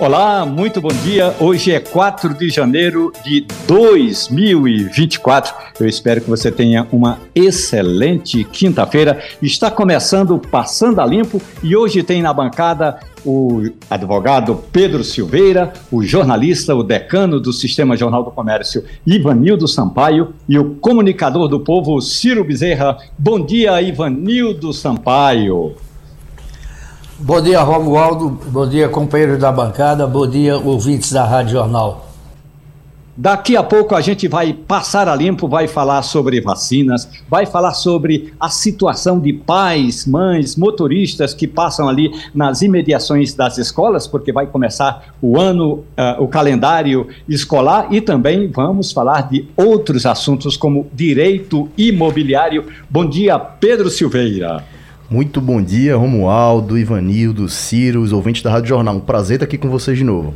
Olá, muito bom dia. Hoje é 4 de janeiro de 2024. Eu espero que você tenha uma excelente quinta-feira. Está começando Passando a Limpo e hoje tem na bancada o advogado Pedro Silveira, o jornalista, o decano do Sistema Jornal do Comércio, Ivanildo Sampaio, e o comunicador do povo, Ciro Bezerra. Bom dia, Ivanildo Sampaio. Bom dia, Romualdo. Bom dia, companheiros da bancada. Bom dia, ouvintes da Rádio Jornal. Daqui a pouco a gente vai passar a limpo, vai falar sobre vacinas, vai falar sobre a situação de pais, mães, motoristas que passam ali nas imediações das escolas, porque vai começar o ano, uh, o calendário escolar, e também vamos falar de outros assuntos como direito imobiliário. Bom dia, Pedro Silveira. Muito bom dia, Romualdo, Ivanildo, Ciro, os ouvintes da Rádio Jornal. Um prazer estar aqui com vocês de novo.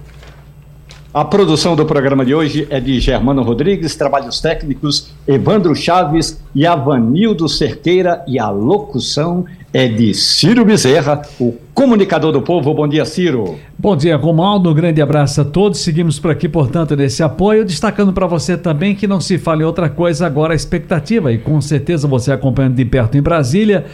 A produção do programa de hoje é de Germano Rodrigues, trabalhos técnicos Evandro Chaves e Avanildo Cerqueira e a locução é de Ciro Bezerra, o comunicador do povo. Bom dia, Ciro. Bom dia, Romualdo. Um grande abraço a todos. Seguimos por aqui, portanto, nesse apoio, destacando para você também que não se fale outra coisa agora a expectativa, e com certeza você acompanhando de perto em Brasília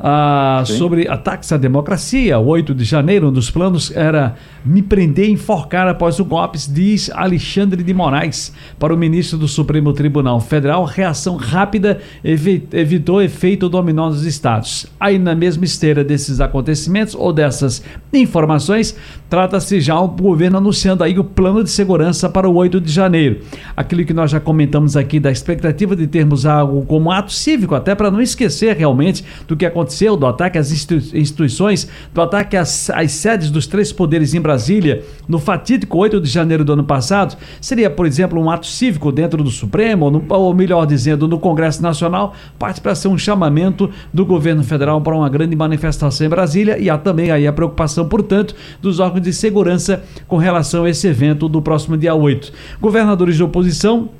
ah, sobre ataques à democracia. O 8 de janeiro, um dos planos era me prender e enforcar após o golpe, diz Alexandre de Moraes para o ministro do Supremo Tribunal Federal. Reação rápida evitou efeito dominó nos estados. Aí, na mesma esteira desses acontecimentos ou dessas informações, trata-se já o governo anunciando aí o plano de segurança para o 8 de janeiro. Aquilo que nós já comentamos aqui da expectativa de termos algo como ato cívico, até para não esquecer realmente do que aconteceu aconteceu, do ataque às instituições, do ataque às, às sedes dos três poderes em Brasília, no fatídico 8 de janeiro do ano passado, seria, por exemplo, um ato cívico dentro do Supremo, ou, no, ou melhor dizendo, no Congresso Nacional, parte para ser um chamamento do governo federal para uma grande manifestação em Brasília e há também aí a preocupação, portanto, dos órgãos de segurança com relação a esse evento do próximo dia 8. Governadores de oposição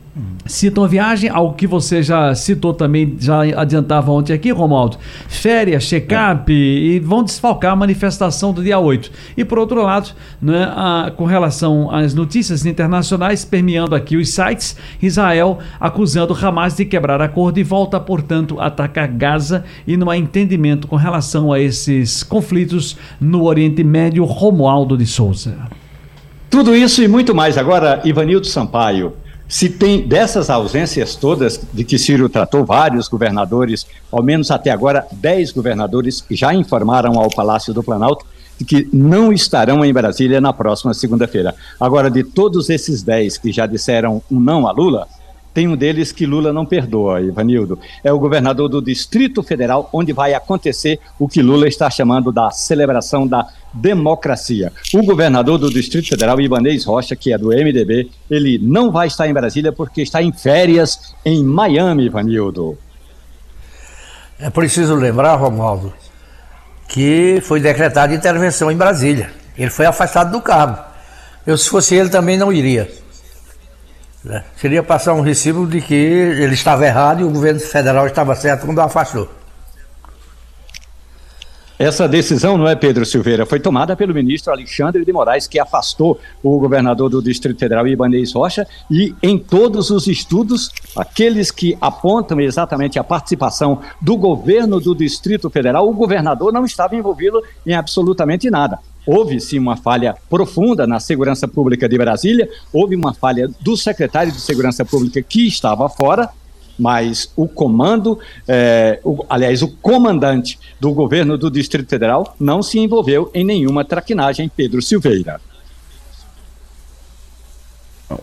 citam a viagem, algo que você já citou também, já adiantava ontem aqui, Romualdo. Férias, check-up é. e vão desfalcar a manifestação do dia 8. E por outro lado, né, a, com relação às notícias internacionais, permeando aqui os sites, Israel acusando Hamas de quebrar acordo e volta, portanto, a atacar Gaza e não há entendimento com relação a esses conflitos no Oriente Médio, Romualdo de Souza. Tudo isso e muito mais agora, Ivanildo Sampaio. Se tem dessas ausências todas de que Ciro tratou, vários governadores, ao menos até agora, dez governadores já informaram ao Palácio do Planalto que não estarão em Brasília na próxima segunda-feira. Agora, de todos esses dez que já disseram um não a Lula, tem um deles que Lula não perdoa, Ivanildo. É o governador do Distrito Federal, onde vai acontecer o que Lula está chamando da celebração da democracia. O governador do Distrito Federal, Ibanez Rocha, que é do MDB, ele não vai estar em Brasília porque está em férias em Miami, Ivanildo. É preciso lembrar, Romualdo, que foi decretada intervenção em Brasília. Ele foi afastado do cargo. Eu, se fosse ele, também não iria. Né? Seria passar um recibo de que ele estava errado e o governo federal estava certo quando afastou. Essa decisão, não é, Pedro Silveira, foi tomada pelo ministro Alexandre de Moraes, que afastou o governador do Distrito Federal, Ibanez Rocha, e em todos os estudos, aqueles que apontam exatamente a participação do governo do Distrito Federal, o governador não estava envolvido em absolutamente nada. Houve sim uma falha profunda na segurança pública de Brasília, houve uma falha do secretário de Segurança Pública que estava fora, mas o comando, é, o, aliás, o comandante do governo do Distrito Federal não se envolveu em nenhuma traquinagem, Pedro Silveira.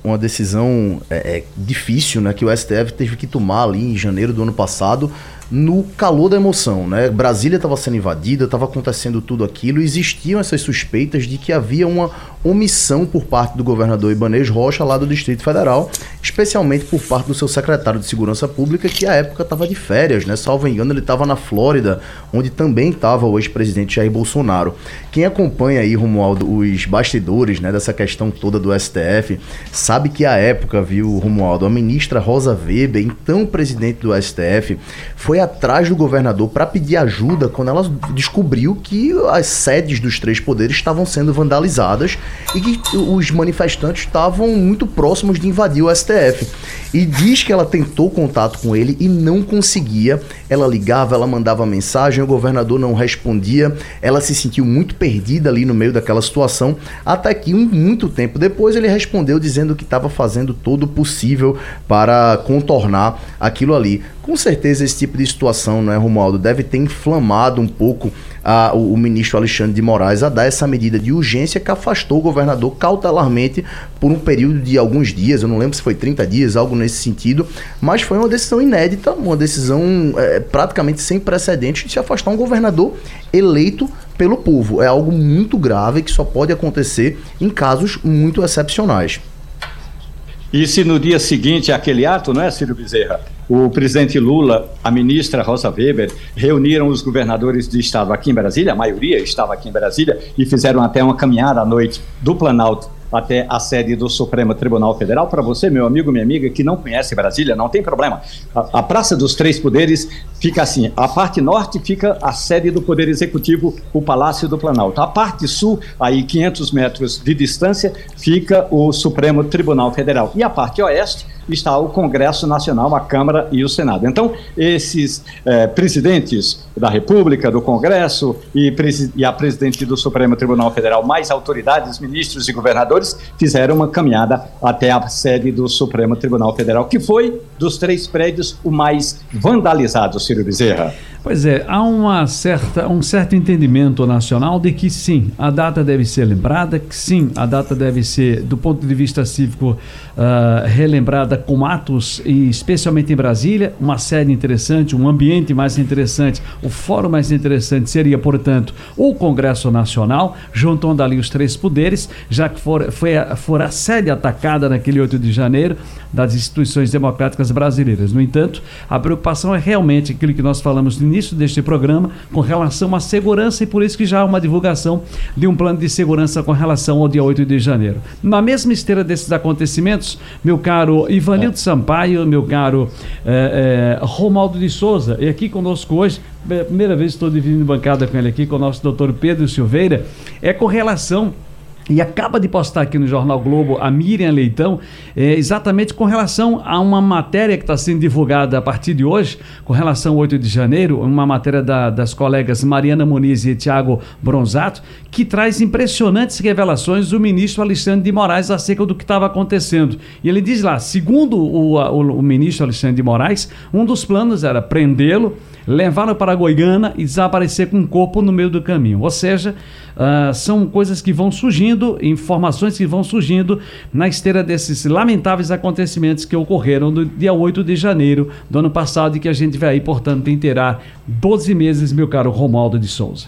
Uma decisão é, é, difícil, né, que o STF teve que tomar ali em janeiro do ano passado, no calor da emoção, né? Brasília estava sendo invadida, estava acontecendo tudo aquilo, existiam essas suspeitas de que havia uma omissão por parte do governador Ibanez Rocha lá do Distrito Federal, especialmente por parte do seu secretário de Segurança Pública, que à época estava de férias, né? Salvo engano, ele estava na Flórida, onde também estava o ex-presidente Jair Bolsonaro. Quem acompanha aí, Romualdo, os bastidores, né, dessa questão toda do STF, sabe que à época, viu, Romualdo, a ministra Rosa Weber, então presidente do STF, foi atrás do governador para pedir ajuda quando ela descobriu que as sedes dos três poderes estavam sendo vandalizadas e que os manifestantes estavam muito próximos de invadir o STF. E diz que ela tentou contato com ele e não conseguia. Ela ligava, ela mandava mensagem, o governador não respondia. Ela se sentiu muito perdida ali no meio daquela situação, até que um, muito tempo depois ele respondeu dizendo que estava fazendo todo o possível para contornar aquilo ali. Com certeza esse tipo de situação, não é, Romualdo, deve ter inflamado um pouco a, o, o, ministro Alexandre de Moraes a dar essa medida de urgência que afastou o governador cautelarmente por um período de alguns dias, eu não lembro se foi 30 dias, algo nesse sentido, mas foi uma decisão inédita, uma decisão é, praticamente sem precedentes de se afastar um governador eleito pelo povo. É algo muito grave que só pode acontecer em casos muito excepcionais. E se no dia seguinte aquele ato, não é, Ciro Bezerra? o presidente Lula, a ministra Rosa Weber, reuniram os governadores de estado aqui em Brasília, a maioria estava aqui em Brasília, e fizeram até uma caminhada à noite do Planalto até a sede do Supremo Tribunal Federal. Para você, meu amigo, minha amiga, que não conhece Brasília, não tem problema. A, a, Praça dos Três Poderes fica assim: a parte norte fica a sede do Poder Executivo, o Palácio do Planalto. A parte sul, aí 500 metros de distância, fica o Supremo Tribunal Federal. E a parte oeste está o Congresso Nacional, a Câmara e o Senado. Então, esses eh, presidentes da República, do Congresso e, e, a presidente do Supremo Tribunal Federal, mais autoridades, ministros e governadores, fizeram uma caminhada até a sede do Supremo Tribunal Federal, que foi, dos três prédios, o mais vandalizado, Ciro Bezerra. Pois é, há uma certa, um certo entendimento nacional de que sim, a data deve ser lembrada, que sim, a data deve ser, do ponto de vista cívico, uh, relembrada com atos, e especialmente em Brasília, uma sede interessante, um ambiente mais interessante, o fórum mais interessante seria, portanto, o Congresso Nacional, juntando ali os três poderes, já que for, foi a, for a sede atacada naquele 8 de janeiro das instituições democráticas brasileiras. No entanto, a preocupação é realmente aquilo que nós falamos no início deste programa com relação à segurança e por isso que já há uma divulgação de um plano de segurança com relação ao dia 8 de janeiro. Na mesma esteira desses acontecimentos, meu caro Ivanildo Sampaio, meu caro é, é, Romaldo de Souza, e aqui conosco hoje, é primeira vez que estou dividindo bancada com ele aqui, com o nosso doutor Pedro Silveira, é com relação e acaba de postar aqui no Jornal Globo a Miriam Leitão, é, exatamente com relação a uma matéria que está sendo divulgada a partir de hoje, com relação ao 8 de janeiro, uma matéria da, das colegas Mariana Muniz e Tiago Bronzato, que traz impressionantes revelações do ministro Alexandre de Moraes acerca do que estava acontecendo. E ele diz lá: segundo o, o, o ministro Alexandre de Moraes, um dos planos era prendê-lo levaram para Goiânia e desaparecer com o corpo no meio do caminho. Ou seja, uh, são coisas que vão surgindo, informações que vão surgindo na esteira desses lamentáveis acontecimentos que ocorreram no dia 8 de janeiro do ano passado e que a gente vai aí, portanto, inteirar 12 meses, meu caro Romualdo de Souza.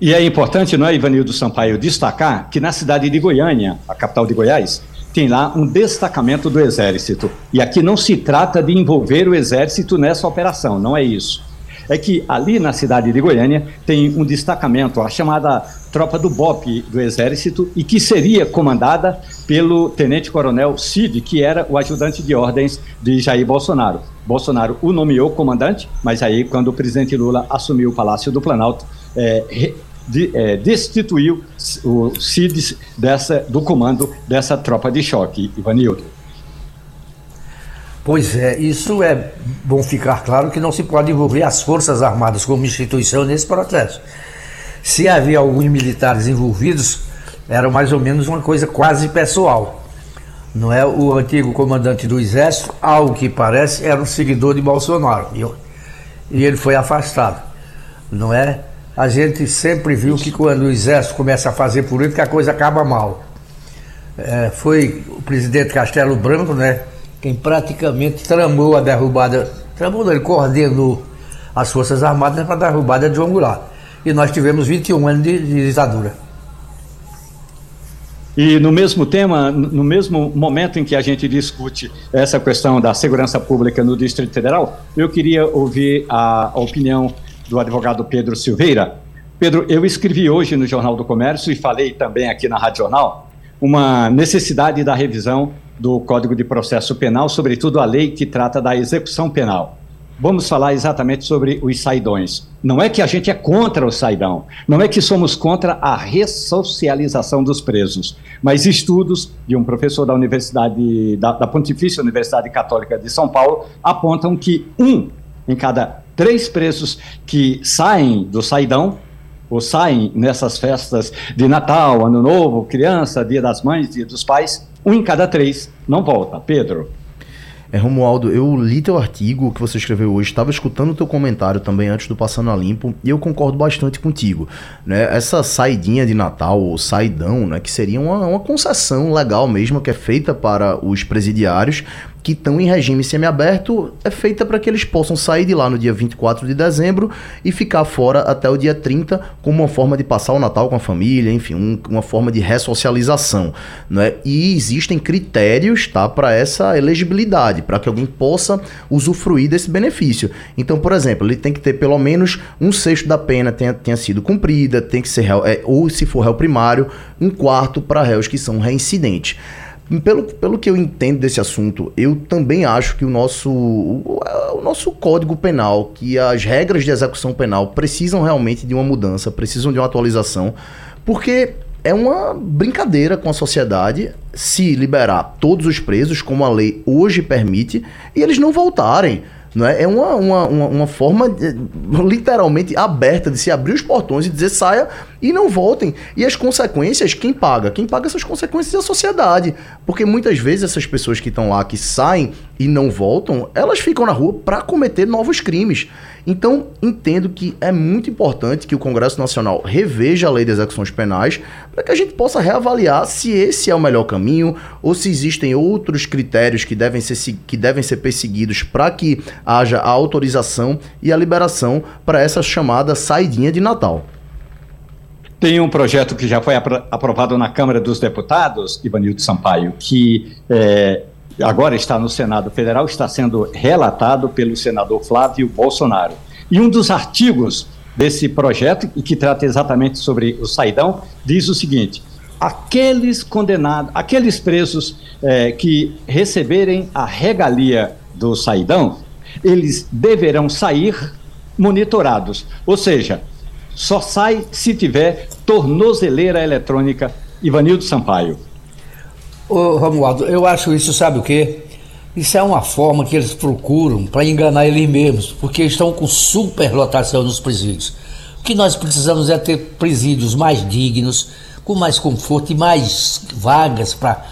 E é importante, não é, Ivanildo Sampaio, destacar que na cidade de Goiânia, a capital de Goiás, tem lá um destacamento do Exército. E aqui não se trata de envolver o Exército nessa operação, não é isso. É que ali na cidade de Goiânia tem um destacamento, a chamada Tropa do BOP do Exército, e que seria comandada pelo tenente-coronel Cid, que era o ajudante de ordens de Jair Bolsonaro. Bolsonaro o nomeou comandante, mas aí, quando o presidente Lula assumiu o Palácio do Planalto, é, de, é, destituiu o CIDES dessa, do comando dessa tropa de choque, Ivanildo. Pois é, isso é bom ficar claro que não se pode envolver as Forças Armadas como instituição nesse processo. Se havia alguns militares envolvidos, era mais ou menos uma coisa quase pessoal. Não é o antigo comandante do Exército, ao que parece, era um seguidor de Bolsonaro. E ele foi afastado. Não é? a gente sempre viu que quando o exército começa a fazer política, a coisa acaba mal. É, foi o presidente Castelo Branco, né, quem praticamente tramou a derrubada, tramou, ele coordenou as Forças Armadas para a derrubada de João Goulart. E nós tivemos 21 anos de, de ditadura. E no mesmo tema, no mesmo momento em que a gente discute essa questão da segurança pública no Distrito Federal, eu queria ouvir a, opinião do advogado Pedro Silveira. Pedro, eu escrevi hoje no Jornal do Comércio e falei também aqui na Rádio Jornal uma necessidade da revisão do Código de Processo Penal, sobretudo a lei que trata da execução penal vamos falar exatamente sobre os saidões. Não é que a gente é contra o saidão, não é que somos contra a ressocialização dos presos, mas estudos de um professor da Universidade, da, da Pontifícia Universidade Católica de São Paulo apontam que um em cada três presos que saem do saidão ou saem nessas festas de Natal, Ano Novo, criança, Dia das Mães, Dia dos Pais, um em cada três não volta. Pedro. É, Romualdo, eu li teu artigo que você escreveu hoje, estava escutando teu comentário também antes do Passando a Limpo, e eu concordo bastante contigo. Né? Essa saidinha de Natal, ou saidão, né, que seria uma, uma concessão legal mesmo, que é feita para os presidiários, que estão em regime semiaberto é feita para que eles possam sair de lá no dia 24 de dezembro e ficar fora até o dia 30 como uma forma de passar o Natal com a família, enfim, um, uma forma de ressocialização. Né? E existem critérios tá, para essa elegibilidade, para que alguém possa usufruir desse benefício. Então, por exemplo, ele tem que ter pelo menos um sexto da pena tenha, tenha sido cumprida, tem que ser réu, é, ou se for réu primário, um quarto para réus que são reincidentes. Pelo, pelo que eu entendo desse assunto, eu também acho que o nosso, o, o, nosso código penal, que as regras de execução penal precisam realmente de uma mudança, precisam de uma atualização, porque é uma brincadeira com a sociedade se liberar todos os presos, como a lei hoje permite, e eles não voltarem. Não é? é uma, uma, uma, forma literalmente aberta de se abrir os portões e dizer saia e não voltem. E as consequências, quem paga? Quem paga essas consequências é a sociedade. Porque muitas vezes essas pessoas que estão lá, que saem e não voltam, elas ficam na rua para cometer novos crimes. Então, entendo que é muito importante que o Congresso Nacional reveja a lei de execuções penais para que a gente possa reavaliar se esse é o melhor caminho ou se existem outros critérios que devem ser, que devem ser perseguidos para que haja a autorização e a liberação para essa chamada saidinha de Natal. Tem um projeto que já foi aprovado na Câmara dos Deputados, Ivanildo Sampaio, que é, agora está no Senado Federal, está sendo relatado pelo senador Flávio Bolsonaro. E um dos artigos desse projeto, e que trata exatamente sobre o saidão, diz o seguinte: aqueles condenados, aqueles presos é, que receberem a regalia do saidão, eles deverão sair monitorados. Ou seja, só sai se tiver tornozeleira eletrônica. Ivanildo Sampaio. Ô, Romualdo, eu acho isso, sabe o quê? Isso é uma forma que eles procuram para enganar eles mesmos, porque estão com superlotação nos presídios. O que nós precisamos é ter presídios mais dignos, com mais conforto e mais vagas para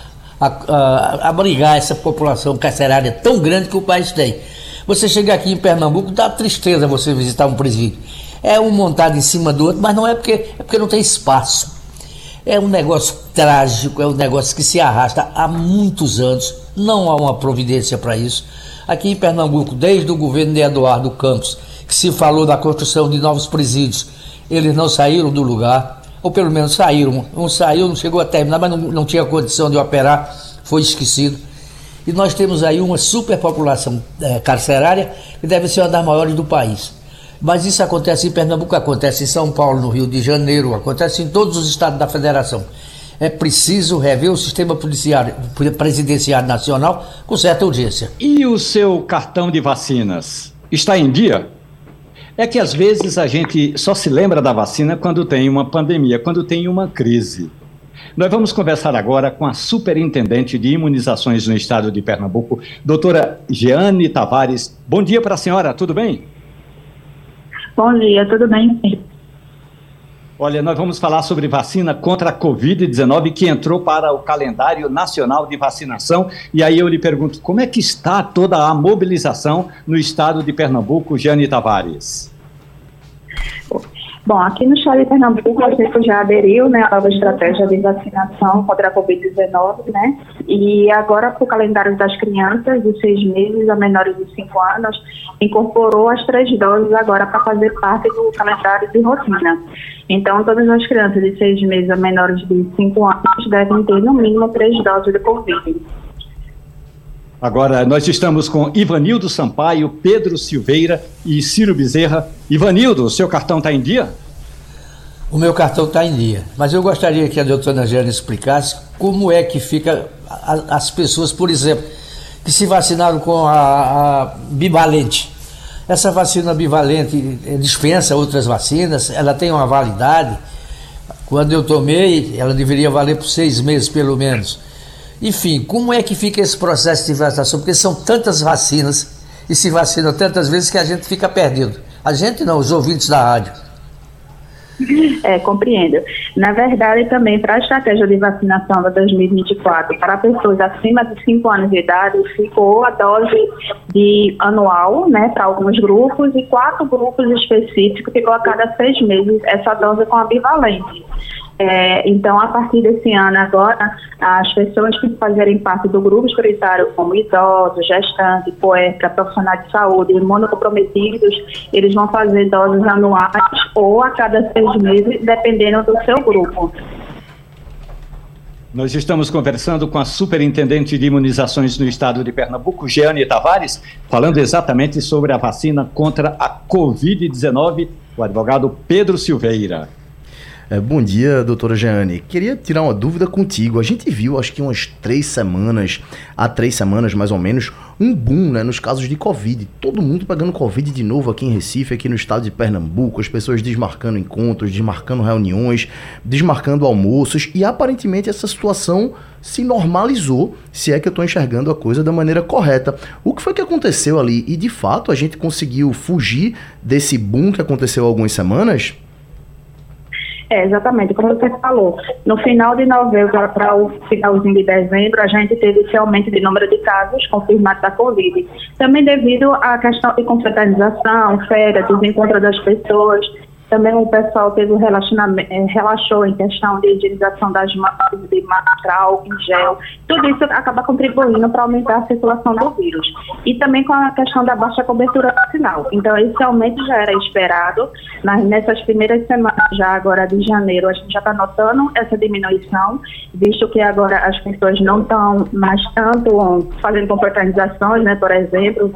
abrigar essa população carcerária tão grande que o país tem. Você chega aqui em Pernambuco, dá tristeza você visitar um presídio é um montado em cima do outro, mas não é porque, é porque não tem espaço. É um negócio trágico, é um negócio que se arrasta há muitos anos, não há uma providência para isso. Aqui em Pernambuco, desde o governo de Eduardo Campos, que se falou da construção de novos presídios, eles não saíram do lugar, ou pelo menos saíram. Um saiu, não chegou a terminar, mas não, não tinha condição de operar, foi esquecido. E nós temos aí uma superpopulação é, carcerária que deve ser uma das maiores do país. Mas isso acontece em Pernambuco, acontece em São Paulo, no Rio de Janeiro, acontece em todos os estados da federação. É preciso rever o sistema policiário, presidenciário nacional com certa urgência. E o seu cartão de vacinas está em dia? É que às vezes a gente só se lembra da vacina quando tem uma pandemia, quando tem uma crise. Nós vamos conversar agora com a superintendente de imunizações no estado de Pernambuco, doutora Jeane Tavares. Bom dia para a senhora, tudo bem? Bom dia, tudo bem? Olha, nós vamos falar sobre vacina contra a Covid-19 que entrou para o calendário nacional de vacinação. E aí eu lhe pergunto, como é que está toda a mobilização no estado de Pernambuco, Jane Tavares? Bom, aqui no estado de Pernambuco, a gente já aderiu né, à nova estratégia de vacinação contra a Covid-19, né? E agora, para o calendário das crianças de seis meses a menores de cinco anos, incorporou as três doses agora para fazer parte do calendário de rotina. Então, todas as crianças de seis meses a menores de cinco anos devem ter, no mínimo, três doses de Covid. Agora, nós estamos com Ivanildo Sampaio, Pedro Silveira e Ciro Bezerra. Ivanildo, o seu cartão está em dia? O meu cartão está em dia. Mas eu gostaria que a doutora Angélica explicasse como é que fica as pessoas, por exemplo, que se vacinaram com a, a bivalente. Essa vacina bivalente dispensa outras vacinas, ela tem uma validade. Quando eu tomei, ela deveria valer por seis meses pelo menos. Enfim, como é que fica esse processo de vacinação? Porque são tantas vacinas e se vacina tantas vezes que a gente fica perdido. A gente não, os ouvintes da rádio. É, compreendo. Na verdade, também para a estratégia de vacinação da 2024, para pessoas acima de 5 anos de idade, ficou a dose de anual, né, para alguns grupos, e quatro grupos específicos ficou a cada seis meses essa dose com a bivalente. É, então, a partir desse ano agora, as pessoas que fazerem parte do grupo prioritário, como idosos, gestantes, poetas, profissionais de saúde, imunocomprometidos, eles vão fazer doses anuais ou a cada seis meses, dependendo do seu grupo. Nós estamos conversando com a superintendente de imunizações no estado de Pernambuco, Jeane Tavares, falando exatamente sobre a vacina contra a Covid-19, o advogado Pedro Silveira. É, bom dia, doutora Jeane. Queria tirar uma dúvida contigo. A gente viu, acho que umas três semanas, há três semanas mais ou menos, um boom né, nos casos de Covid. Todo mundo pegando Covid de novo aqui em Recife, aqui no estado de Pernambuco, as pessoas desmarcando encontros, desmarcando reuniões, desmarcando almoços, e aparentemente essa situação se normalizou, se é que eu estou enxergando a coisa da maneira correta. O que foi que aconteceu ali? E de fato a gente conseguiu fugir desse boom que aconteceu há algumas semanas? É, exatamente, como você falou, no final de novembro para o finalzinho de dezembro, a gente teve esse aumento de número de casos confirmados da Covid. Também devido à questão de confraternização, férias, desencontro das pessoas, também o pessoal teve eh, relaxou em questão de higienização das mãos, de máscara, em gel. Tudo isso acaba contribuindo para aumentar a circulação do vírus. E também com a questão da baixa cobertura vacinal. Então, esse aumento já era esperado. Nas, nessas primeiras semanas, já agora de janeiro, a gente já está notando essa diminuição, visto que agora as pessoas não estão mais tanto fazendo confraternizações, né, por exemplo,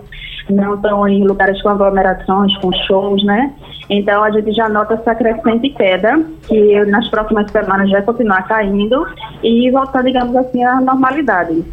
não estão em lugares com aglomerações, com shows, né? Então a gente já nota essa crescente queda, que nas próximas semanas vai continuar caindo e voltar, digamos assim, à normalidade.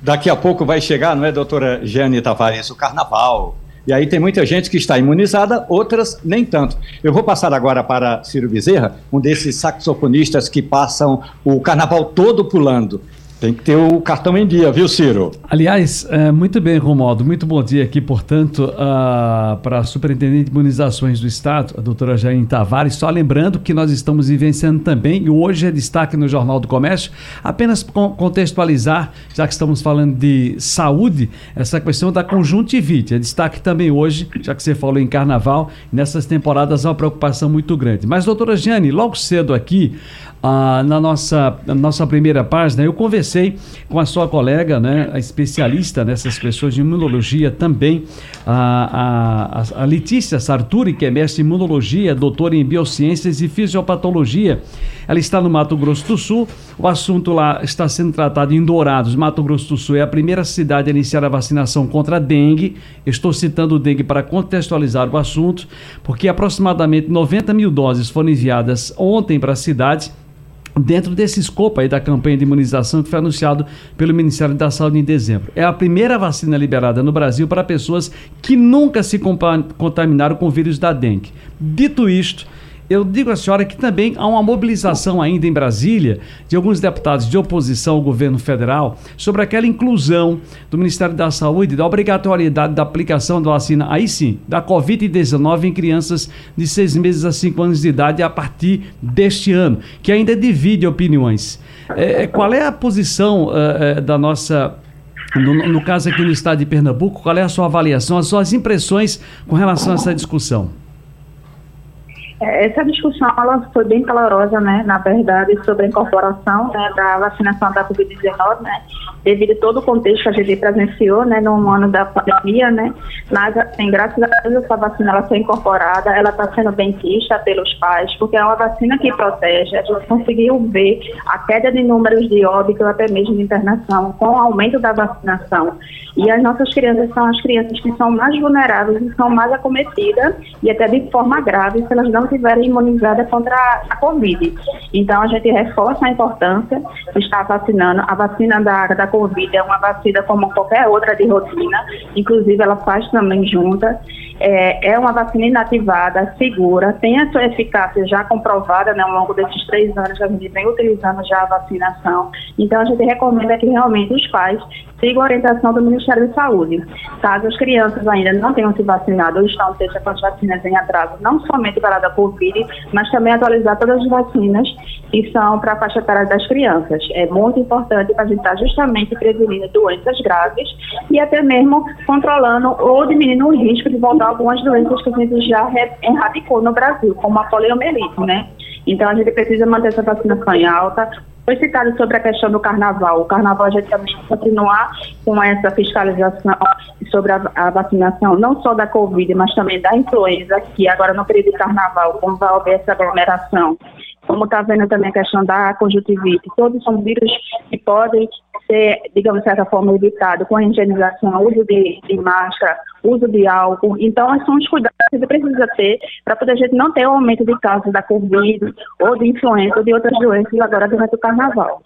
Daqui a pouco vai chegar, não é, doutora Jane Tavares, o carnaval. E aí tem muita gente que está imunizada, outras nem tanto. Eu vou passar agora para Ciro Bezerra, um desses saxofonistas que passam o carnaval todo pulando. Tem que ter o cartão em dia, viu, Ciro? Aliás, é, muito bem, Romualdo. Muito bom dia aqui, portanto, uh, para a Superintendente de Imunizações do Estado, a doutora Jaine Tavares. Só lembrando que nós estamos vivenciando também, e hoje é destaque no Jornal do Comércio, apenas contextualizar, já que estamos falando de saúde, essa questão da conjuntivite. É destaque também hoje, já que você falou em carnaval, nessas temporadas é uma preocupação muito grande. Mas, doutora Jane, logo cedo aqui, ah, na, nossa, na nossa primeira página, eu conversei com a sua colega, né, a especialista nessas questões de imunologia também, a, a, a Letícia Sarturi, que é mestre em imunologia, doutora em biociências e fisiopatologia. Ela está no Mato Grosso do Sul. O assunto lá está sendo tratado em Dourados, Mato Grosso do Sul. É a primeira cidade a iniciar a vacinação contra a dengue. Estou citando o dengue para contextualizar o assunto, porque aproximadamente 90 mil doses foram enviadas ontem para a cidade dentro desse escopo aí da campanha de imunização que foi anunciado pelo Ministério da Saúde em dezembro. É a primeira vacina liberada no Brasil para pessoas que nunca se contaminaram com o vírus da dengue. Dito isto, eu digo à senhora que também há uma mobilização ainda em Brasília de alguns deputados de oposição ao governo federal sobre aquela inclusão do Ministério da Saúde da obrigatoriedade da aplicação da vacina, aí sim, da Covid-19 em crianças de seis meses a cinco anos de idade a partir deste ano, que ainda divide opiniões. É, é qual é a posição é, da nossa no, no, caso aqui no estado de Pernambuco, qual é a sua avaliação, as suas impressões com relação a essa discussão? É, essa discussão ela foi bem calorosa, né, na verdade, sobre a incorporação né, da vacinação da Covid-19, né, devido a todo o contexto que a gente presenciou, né, no ano da pandemia, né, mas, assim, graças a Deus, essa vacina ela foi incorporada, ela está sendo bem vista pelos pais, porque é uma vacina que protege, a gente conseguiu ver a queda de números de óbito, até mesmo de internação, com o aumento da vacinação, e as nossas crianças são as crianças que são mais vulneráveis e são mais acometidas, e até de forma grave, se elas não estiverem imunizadas contra a Covid. Então, a gente reforça a importância de estar vacinando. A vacina da, da Covid é uma vacina como qualquer outra de rotina, inclusive ela faz também junta. É, é uma vacina inativada, segura, tem a sua eficácia já comprovada né, ao longo desses três anos a gente vem utilizando já a vacinação. Então, a gente recomenda que realmente os pais sigam a orientação do Ministério da Saúde. Caso as crianças ainda não tenham se vacinado ou estão seja com as vacinas em atraso, não somente para a da Covid, mas também atualizar todas as vacinas que são para a faixa etária das crianças. É muito importante para a gente estar justamente prevenindo doenças graves e até mesmo controlando ou diminuindo o risco de voltar algumas doenças que a gente já erradicou no Brasil, como a poliomielite, né? Então a gente precisa manter essa vacinação em alta, foi citado sobre a questão do carnaval. O carnaval a gente também continuar com essa fiscalização sobre a, a, vacinação, não só da Covid, mas também da influenza, que agora no período de carnaval, como vai haver essa aglomeração, como está vendo também a questão da conjuntivite, todos são vírus que podem ser, digamos, de certa forma, evitados com a higienização, uso de, de máscara, uso de álcool. Então, são os cuidados que você precisa ter para poder a gente não ter o um aumento de casos da Covid ou de influenza ou de outras doenças agora durante o carnaval.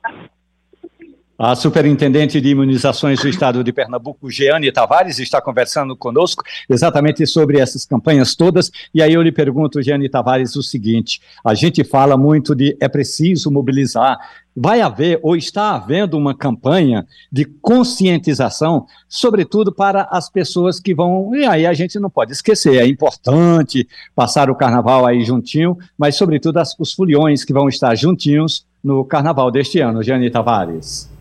A superintendente de imunizações do estado de Pernambuco, Jeane Tavares, está conversando conosco exatamente sobre essas campanhas todas. E aí eu lhe pergunto, Jeane Tavares, o seguinte: a gente fala muito de é preciso mobilizar. Vai haver ou está havendo uma campanha de conscientização, sobretudo para as pessoas que vão. E aí a gente não pode esquecer, é importante passar o carnaval aí juntinho, mas sobretudo as, os foliões que vão estar juntinhos no carnaval deste ano, Jeane Tavares.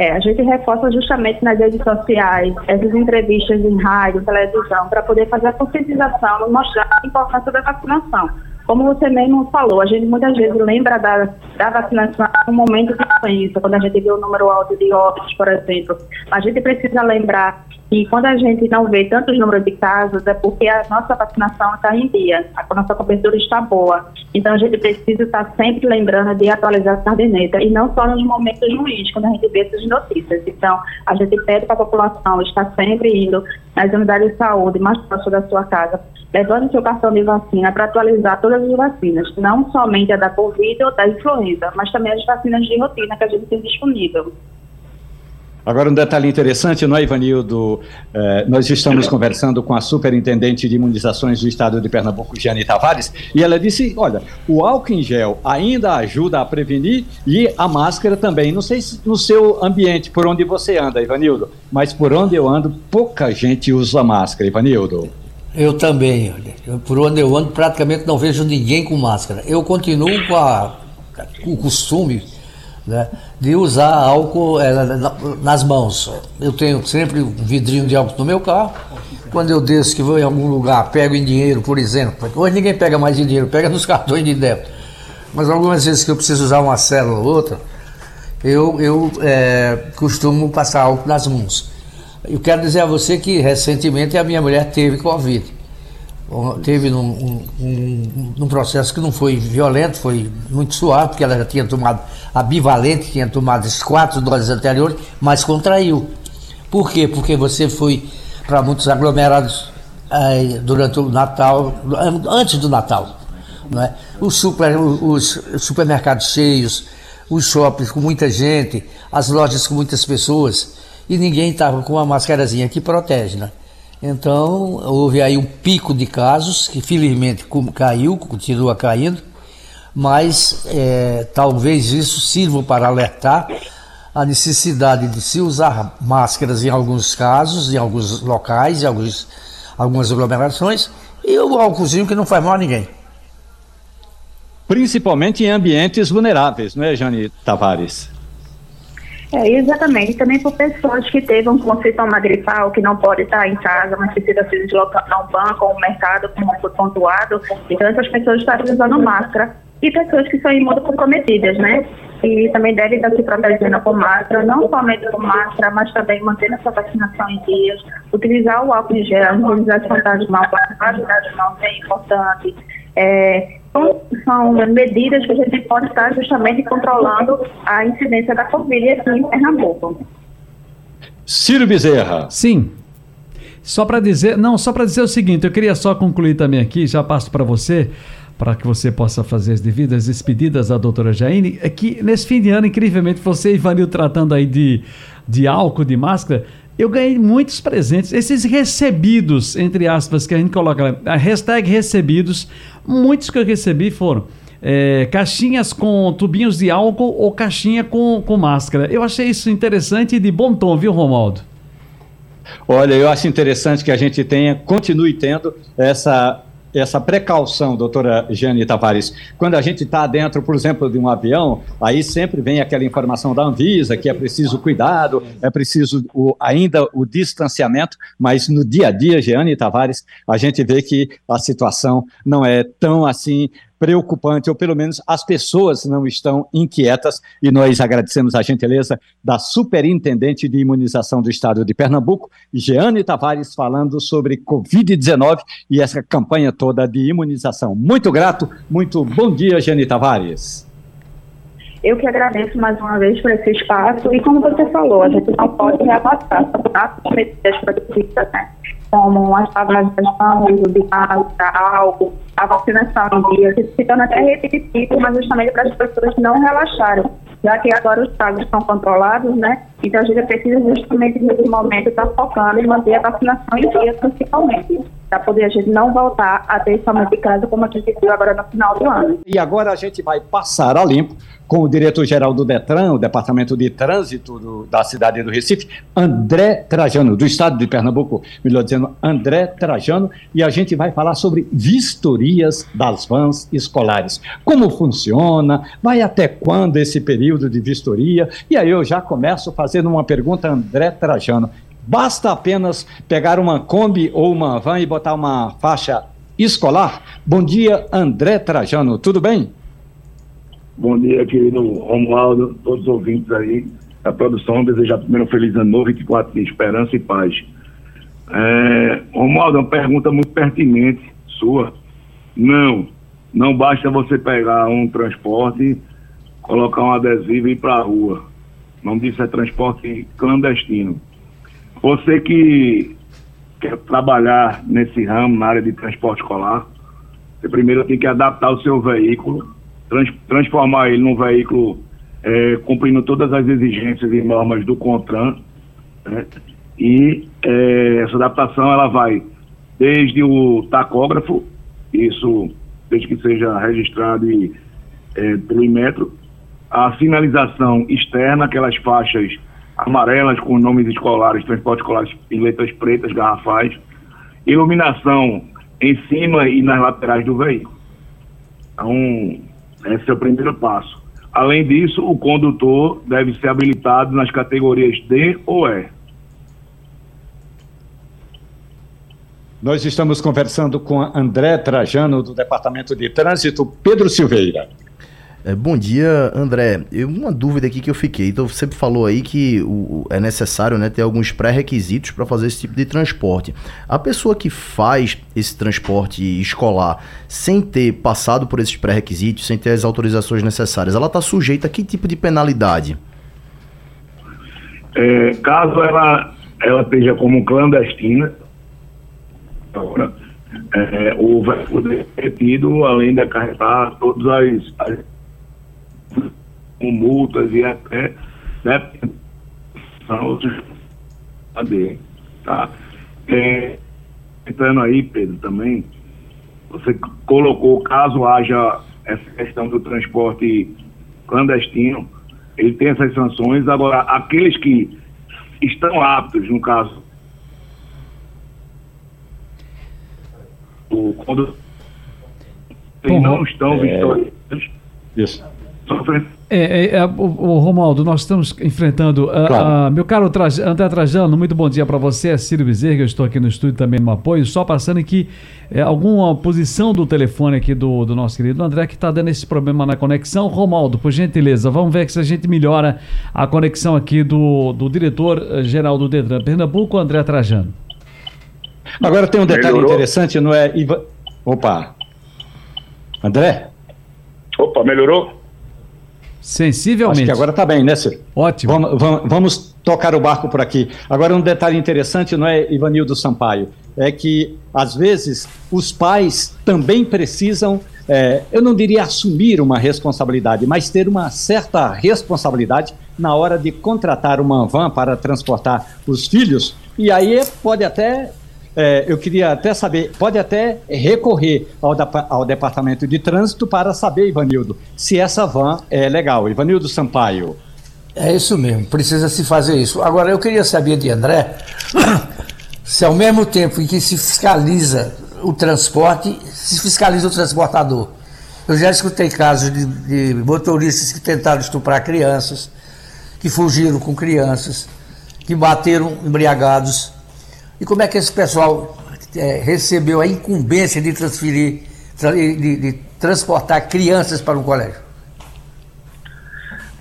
É, a gente reforça justamente nas redes sociais, essas entrevistas em rádio, televisão, para poder fazer a conscientização mostrar a importância da vacinação. Como você mesmo falou, a gente muitas vezes lembra da, da vacinação no momento de doença, quando a gente vê o número alto de óbitos, por exemplo. A gente precisa lembrar e quando a gente não vê tantos números de casos, é porque a nossa vacinação está em dia, a nossa cobertura está boa. Então a gente precisa estar sempre lembrando de atualizar a caderneta, e não só nos momentos ruins, quando a gente vê essas notícias. Então a gente pede para a população estar sempre indo nas unidades de saúde mais próximas da sua casa, levando seu cartão de vacina para atualizar todas as vacinas, não somente a da Covid ou da influenza, mas também as vacinas de rotina que a gente tem disponível. Agora, um detalhe interessante, não é, Ivanildo? Eh, nós estamos conversando com a superintendente de imunizações do estado de Pernambuco, Giane Tavares, e ela disse: olha, o álcool em gel ainda ajuda a prevenir e a máscara também. Não sei se no seu ambiente, por onde você anda, Ivanildo, mas por onde eu ando, pouca gente usa máscara, Ivanildo. Eu também, olha. por onde eu ando, praticamente não vejo ninguém com máscara. Eu continuo com, a, com o costume né, de usar álcool é, nas mãos. Eu tenho sempre um vidrinho de álcool no meu carro. Quando eu desço que vou em algum lugar, pego em dinheiro, por exemplo. Hoje ninguém pega mais em dinheiro, pega nos cartões de débito. Mas algumas vezes que eu preciso usar uma célula ou outra, eu, eu é, costumo passar álcool nas mãos. Eu quero dizer a você que recentemente a minha mulher teve Covid teve num, um, processo que não foi violento, foi muito suave, porque ela já tinha tomado a bivalente, tinha tomado as quatro doses anteriores, mas contraiu. Por quê? Porque você foi para muitos aglomerados eh, durante o Natal, antes do Natal. Não é? os, super, os supermercados cheios, os shoppings com muita gente, as lojas com muitas pessoas, e ninguém estava com uma máscarazinha que protege, né? Então, houve aí um pico de casos, que felizmente caiu, continua caindo, mas é, talvez isso sirva para alertar a necessidade de se usar máscaras em alguns casos, em alguns locais, em alguns, algumas aglomerações, e o álcoolzinho que não faz mal a ninguém. Principalmente em ambientes vulneráveis, não é, Jane Tavares? É, exatamente. Também por pessoas que teve um sintoma gripal, que não pode estar em casa, mas precisa se deslocar a um banco ou um mercado, como foi pontuado. Então, essas pessoas estão usando máscara. E pessoas que são imunocomprometidas, né? E também devem estar se protegendo com máscara, não somente com máscara, mas também mantendo essa vacinação em dias, utilizar o álcool em gel, utilizar as contagens de mão, a de mão é importante. É, são, são medidas que a gente pode estar justamente controlando a incidência da Covid aqui em Pernambuco. Ciro Bezerra. Sim. Só para dizer, não, só para dizer o seguinte, eu queria só concluir também aqui, já passo para você, para que você possa fazer as devidas despedidas à doutora Jaine, é que nesse fim de ano, incrivelmente, você e Ivanil tratando aí de, de álcool, de máscara, eu ganhei muitos presentes. Esses recebidos, entre aspas, que a gente coloca, a hashtag recebidos, muitos que eu recebi foram é, caixinhas com tubinhos de álcool ou caixinha com, com máscara. Eu achei isso interessante e de bom tom, viu, Romaldo? Olha, eu acho interessante que a gente tenha, continue tendo essa essa precaução, doutora Jane Tavares, quando a gente está dentro, por exemplo, de um avião, aí sempre vem aquela informação da Anvisa que é preciso cuidado, é preciso o, ainda o distanciamento, mas no dia a dia, Jeane Tavares, a gente vê que a situação não é tão assim preocupante, ou pelo menos as pessoas não estão inquietas, e nós agradecemos a gentileza da Superintendente de Imunização do Estado de Pernambuco, Jeane Tavares, falando sobre Covid-19 e essa campanha toda de imunização. Muito grato, muito bom dia, Jeane Tavares. Eu que agradeço mais uma vez por esse espaço, e como você falou, a gente não pode reabaixar as medidas protetivas, né? Como as de uso de máscara, álcool, a vacinação em dia, que se torna até repetitivo, mas justamente para as pessoas não relaxarem, já que agora os casos estão controlados, né? Então a gente precisa justamente nesse momento estar focando em manter a vacinação em dia, principalmente, para poder a gente não voltar a ter somente caso como a gente viu agora no final do ano. E agora a gente vai passar a limpo com o diretor-geral do DETRAN, o Departamento de Trânsito do, da cidade do Recife, André Trajano, do estado de Pernambuco, melhor dizendo, André Trajano, e a gente vai falar sobre vistorias das vans escolares. Como funciona, vai até quando esse período de vistoria, e aí eu já começo fazendo uma pergunta a André Trajano. Basta apenas pegar uma Kombi ou uma van e botar uma faixa escolar? Bom dia, André Trajano, tudo bem? Bom dia, querido Romualdo, todos os ouvintes aí da produção. Desejar primeiro um feliz ano novo, 24 de esperança e paz. É, Romualdo, uma pergunta muito pertinente sua. Não, não basta você pegar um transporte, colocar um adesivo e ir para a rua. Não disso é transporte clandestino. Você que quer trabalhar nesse ramo, na área de transporte escolar, você primeiro tem que adaptar o seu veículo trans, transformar ele num veículo é, cumprindo todas as exigências e normas do CONTRAN. Né? E é, essa adaptação ela vai desde o tacógrafo, isso desde que seja registrado e, é, pelo Inmetro, a sinalização externa, aquelas faixas amarelas com nomes escolares, transportes escolares em letras pretas, garrafais, iluminação em cima e nas laterais do veículo. Então, esse é o primeiro passo. Além disso, o condutor deve ser habilitado nas categorias D ou E. Nós estamos conversando com André Trajano, do Departamento de Trânsito, Pedro Silveira. É, bom dia, André. Eu, uma dúvida aqui que eu fiquei. Então, você falou aí que o, é necessário né, ter alguns pré-requisitos para fazer esse tipo de transporte. A pessoa que faz esse transporte escolar sem ter passado por esses pré-requisitos, sem ter as autorizações necessárias, ela está sujeita a que tipo de penalidade? É, caso ela, ela esteja como clandestina, agora, é, o vai poder retido, além de acarretar todas as, as multas e até né, tá? É, entrando aí, Pedro, também, você colocou, caso haja essa questão do transporte clandestino, ele tem essas sanções. Agora, aqueles que estão aptos, no caso, quando Bom, não estão é... vitoriosos, isso. É, é, é, o, o, Romaldo, nós estamos enfrentando. Claro. Uh, meu caro André Trajano, muito bom dia para você. É Ciro Bezerra, eu estou aqui no estúdio também no apoio. Só passando aqui é, alguma posição do telefone aqui do, do nosso querido André que está dando esse problema na conexão. Romaldo, por gentileza, vamos ver se a gente melhora a conexão aqui do, do diretor-geral do Detran Pernambuco, André Trajano. Agora tem um detalhe Melhorou. interessante, não é? Iva... Opa! André? Opa, melhorou? Sensivelmente. Acho que agora está bem, né, Ciro? Ótimo. Vamos, vamos, vamos, tocar o barco por aqui. Agora, um detalhe interessante, não é, Ivanildo Sampaio? É que, às vezes, os pais também precisam, é, eu não diria assumir uma responsabilidade, mas ter uma certa responsabilidade na hora de contratar uma van para transportar os filhos. E aí pode até é, eu queria até saber, pode até recorrer ao, ao Departamento de Trânsito para saber, Ivanildo, se essa van é legal. Ivanildo Sampaio. É isso mesmo, precisa se fazer isso. Agora, eu queria saber de André se ao mesmo tempo em que se fiscaliza o transporte, se fiscaliza o transportador. Eu já escutei casos de, de motoristas que tentaram estuprar crianças, que fugiram com crianças, que bateram embriagados e como é que esse pessoal é, recebeu a incumbência de transferir, de, de transportar crianças para um colégio?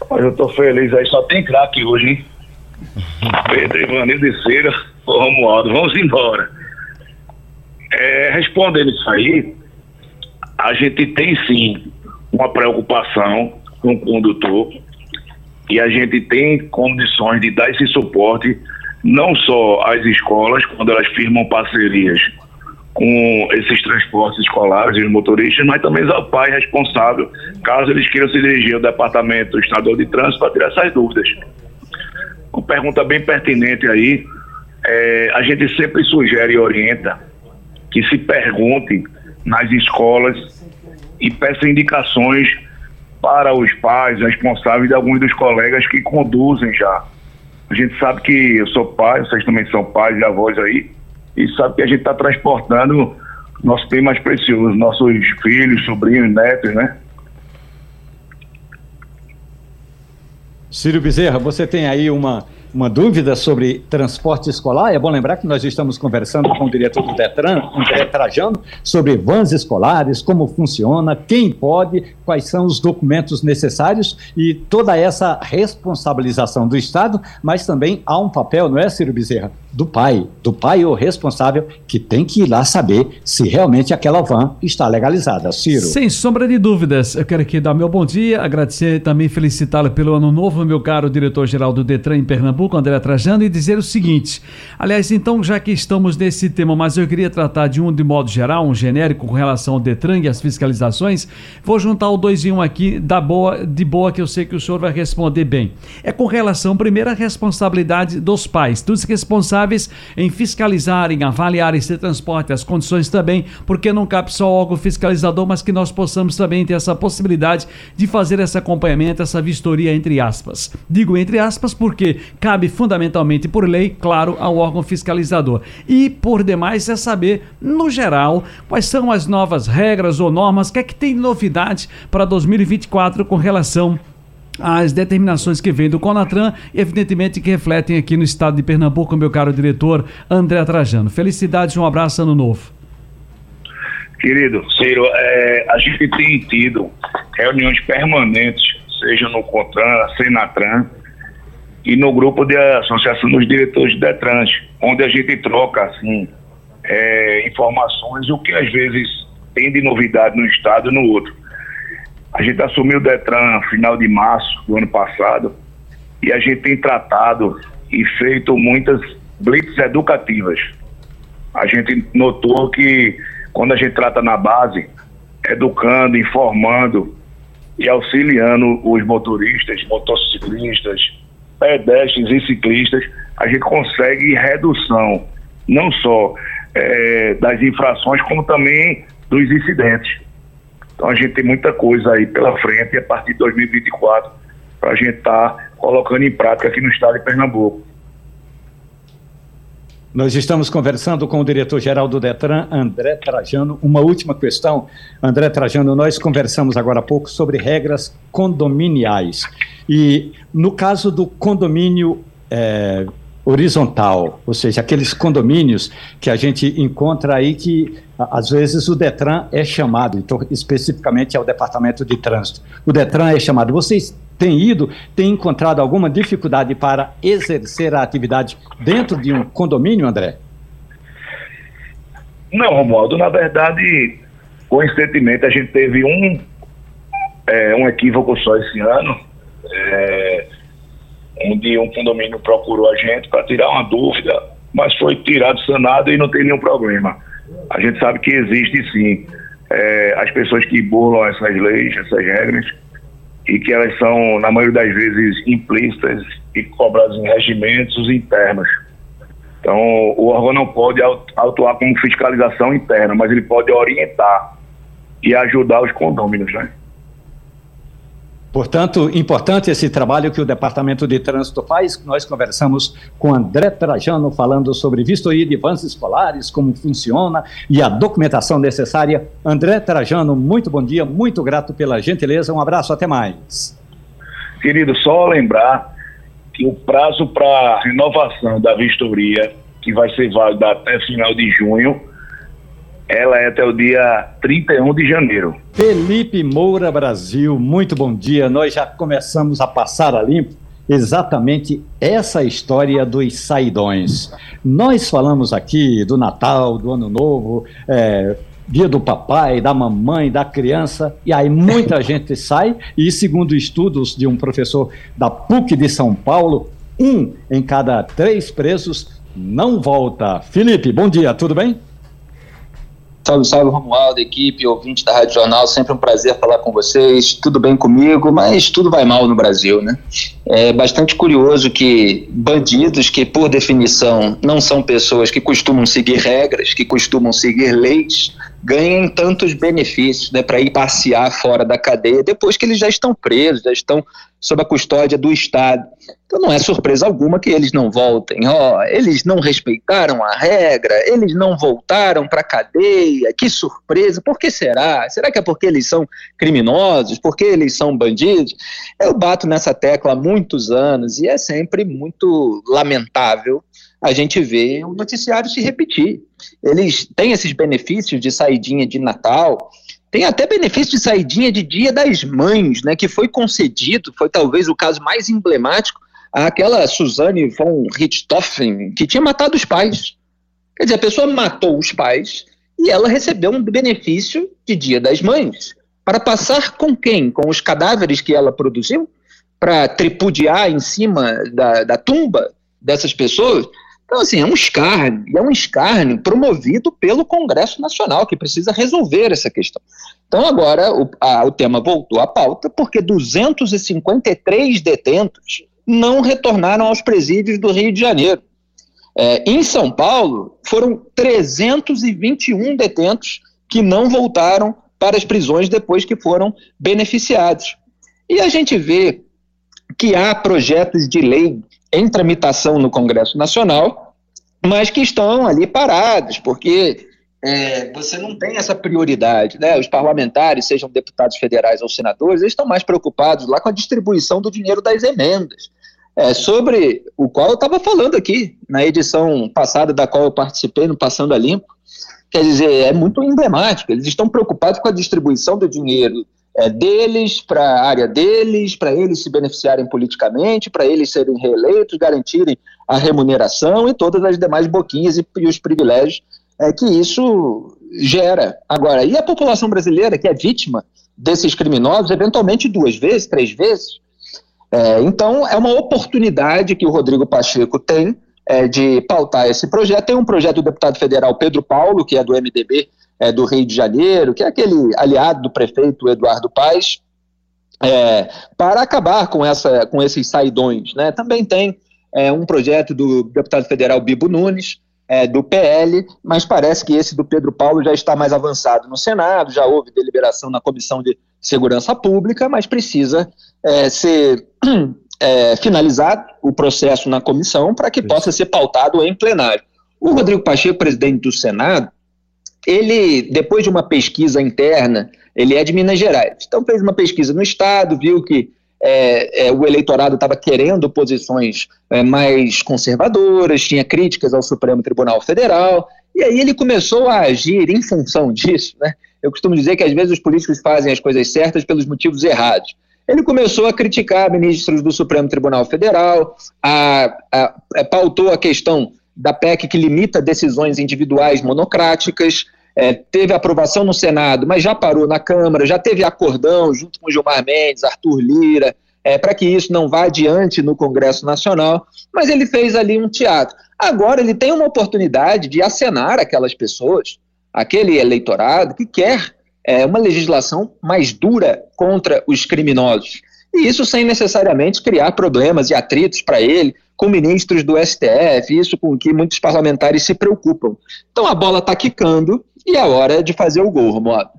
Mas eu estou feliz aí, só tem craque hoje, hein? Pedro Ivanildo de Cera, Romualdo, vamos embora. É, respondendo isso aí, a gente tem sim uma preocupação com o condutor e a gente tem condições de dar esse suporte não só as escolas, quando elas firmam parcerias com esses transportes escolares e os motoristas, mas também ao pai responsável, caso eles queiram se dirigir ao Departamento Estadual de Trânsito para tirar essas dúvidas. Uma pergunta bem pertinente aí, é, a gente sempre sugere e orienta que se pergunte nas escolas e peça indicações para os pais responsáveis de alguns dos colegas que conduzem já a gente sabe que eu sou pai, vocês também são pais e avós aí, e sabe que a gente está transportando nosso bem mais precioso, nossos filhos, sobrinhos, netos, né? Círio Bezerra, você tem aí uma uma dúvida sobre transporte escolar, é bom lembrar que nós estamos conversando com o diretor do Detran, André Trajano, sobre vans escolares, como funciona, quem pode, quais são os documentos necessários e toda essa responsabilização do Estado, mas também há um papel, não é, Ciro Bezerra, do pai, do pai ou responsável, que tem que ir lá saber se realmente aquela van está legalizada. Ciro. Sem sombra de dúvidas, eu quero aqui dar meu bom dia, agradecer também felicitá-lo pelo ano novo, meu caro diretor-geral do Detran em Pernambuco, André Trajano, e dizer o seguinte: aliás, então, já que estamos nesse tema, mas eu queria tratar de um de modo geral, um genérico com relação ao Detran e as fiscalizações, vou juntar o dois em um aqui, da boa, de boa, que eu sei que o senhor vai responder bem. É com relação, primeiro, à responsabilidade dos pais, dos responsáveis responsáveis em fiscalizar, em avaliar esse transporte, as condições também, porque não cabe só órgão fiscalizador, mas que nós possamos também ter essa possibilidade de fazer esse acompanhamento, essa vistoria, entre aspas. Digo entre aspas porque cabe fundamentalmente por lei, claro, ao órgão fiscalizador. E, por demais, é saber, no geral, quais são as novas regras ou normas, o que é que tem novidade para 2024 com relação as determinações que vêm do Conatran evidentemente, que refletem aqui no estado de Pernambuco, meu caro diretor André Trajano. Felicidades um abraço, ano novo. Querido Ciro, é, a gente tem tido reuniões permanentes, seja no CONTRAN, Senatran e no grupo de Associação dos Diretores de Detrans, onde a gente troca, assim, é, informações, o que às vezes tem de novidade no estado e no outro. A gente assumiu o Detran final de março do ano passado e a gente tem tratado e feito muitas blitz educativas. A gente notou que quando a gente trata na base, educando, informando e auxiliando os motoristas, motociclistas, pedestres e ciclistas, a gente consegue redução não só é, das infrações, como também dos incidentes. Então a gente tem muita coisa aí pela frente a partir de 2024 para a gente estar tá colocando em prática aqui no estado de Pernambuco. Nós estamos conversando com o diretor-geral do Detran, André Trajano. Uma última questão. André Trajano, nós conversamos agora há pouco sobre regras condominiais. E no caso do condomínio é, horizontal, ou seja, aqueles condomínios que a gente encontra aí que às vezes o Detran é chamado, então especificamente é o Departamento de Trânsito. O Detran é chamado. Vocês têm ido, têm encontrado alguma dificuldade para exercer a atividade dentro de um condomínio, André? Não, Romualdo, na verdade, coincidentemente a gente teve um, é, um equívoco só esse ano. É, onde um condomínio procurou a gente para tirar uma dúvida, mas foi tirado, sanado e não tem nenhum problema. A gente sabe que existe sim é, as pessoas que burlam essas leis, essas regras, e que elas são, na maioria das vezes, implícitas e cobradas em regimentos internos. Então, o órgão não pode atuar como fiscalização interna, mas ele pode orientar e ajudar os condôminos, né? Portanto, importante esse trabalho que o Departamento de Trânsito faz. Nós conversamos com André Trajano falando sobre vistoria de vans escolares, como funciona e a documentação necessária. André Trajano, muito bom dia, muito grato pela gentileza. Um abraço, até mais. Querido, só lembrar que o prazo para renovação da vistoria, que vai ser válido até final de junho, ela é até o dia 31 de janeiro. Felipe Moura Brasil, muito bom dia. Nós já começamos a passar a limpo exatamente essa história dos saidões. Nós falamos aqui do Natal, do Ano Novo, é, dia do papai, da mamãe, da criança, e aí muita gente sai, e segundo estudos de um professor da PUC de São Paulo, um em cada três presos não volta. Felipe, bom dia, tudo bem? Salve, salve, Romualdo, equipe, ouvinte da Rádio Jornal, sempre um prazer falar com vocês. Tudo bem comigo, mas tudo vai mal no Brasil, né? É bastante curioso que bandidos, que por definição não são pessoas que costumam seguir regras, que costumam seguir leis, ganhem tantos benefícios né, para ir passear fora da cadeia depois que eles já estão presos, já estão sob a custódia do Estado. Então não é surpresa alguma que eles não voltem. Oh, eles não respeitaram a regra, eles não voltaram para a cadeia, que surpresa. Por que será? Será que é porque eles são criminosos? Porque eles são bandidos? Eu bato nessa tecla há muitos anos e é sempre muito lamentável a gente ver o noticiário se repetir. Eles têm esses benefícios de saidinha de Natal, tem até benefício de saidinha de Dia das Mães, né, que foi concedido, foi talvez o caso mais emblemático, àquela Suzane von Richthofen, que tinha matado os pais. Quer dizer, a pessoa matou os pais e ela recebeu um benefício de Dia das Mães. Para passar com quem? Com os cadáveres que ela produziu? Para tripudiar em cima da, da tumba dessas pessoas? Então, assim, é um escárnio, é um escárnio promovido pelo Congresso Nacional, que precisa resolver essa questão. Então, agora o, a, o tema voltou à pauta, porque 253 detentos não retornaram aos presídios do Rio de Janeiro. É, em São Paulo, foram 321 detentos que não voltaram para as prisões depois que foram beneficiados. E a gente vê que há projetos de lei em tramitação no Congresso Nacional, mas que estão ali parados, porque é, você não tem essa prioridade. Né? Os parlamentares, sejam deputados federais ou senadores, eles estão mais preocupados lá com a distribuição do dinheiro das emendas. É, sobre o qual eu estava falando aqui, na edição passada da qual eu participei, no Passando a Limpo. Quer dizer, é muito emblemático. Eles estão preocupados com a distribuição do dinheiro é, deles, para a área deles, para eles se beneficiarem politicamente, para eles serem reeleitos, garantirem a remuneração e todas as demais boquinhas e, e os privilégios é, que isso gera. Agora, e a população brasileira que é vítima desses criminosos, eventualmente duas vezes, três vezes? É, então, é uma oportunidade que o Rodrigo Pacheco tem é, de pautar esse projeto. Tem um projeto do deputado federal Pedro Paulo, que é do MDB, é, do Rio de Janeiro, que é aquele aliado do prefeito Eduardo Paes, é, para acabar com, essa, com esses saidões. Né? Também tem é, um projeto do deputado federal Bibo Nunes, é, do PL, mas parece que esse do Pedro Paulo já está mais avançado no Senado, já houve deliberação na Comissão de Segurança Pública, mas precisa é, ser é, finalizado o processo na comissão para que possa ser pautado em plenário. O Rodrigo Pacheco, presidente do Senado, ele, depois de uma pesquisa interna, ele é de Minas Gerais. Então fez uma pesquisa no estado, viu que é, é, o eleitorado estava querendo posições é, mais conservadoras, tinha críticas ao Supremo Tribunal Federal, e aí ele começou a agir em função disso. Né? Eu costumo dizer que às vezes os políticos fazem as coisas certas pelos motivos errados. Ele começou a criticar ministros do Supremo Tribunal Federal, a, a, a pautou a questão da PEC que limita decisões individuais monocráticas, é, teve aprovação no Senado, mas já parou na Câmara, já teve acordão junto com Gilmar Mendes, Arthur Lira, é, para que isso não vá adiante no Congresso Nacional, mas ele fez ali um teatro. Agora ele tem uma oportunidade de acenar aquelas pessoas, aquele eleitorado que quer é, uma legislação mais dura contra os criminosos. E isso sem necessariamente criar problemas e atritos para ele com ministros do STF, isso com que muitos parlamentares se preocupam. Então a bola está quicando e é hora de fazer o gol, Romualdo.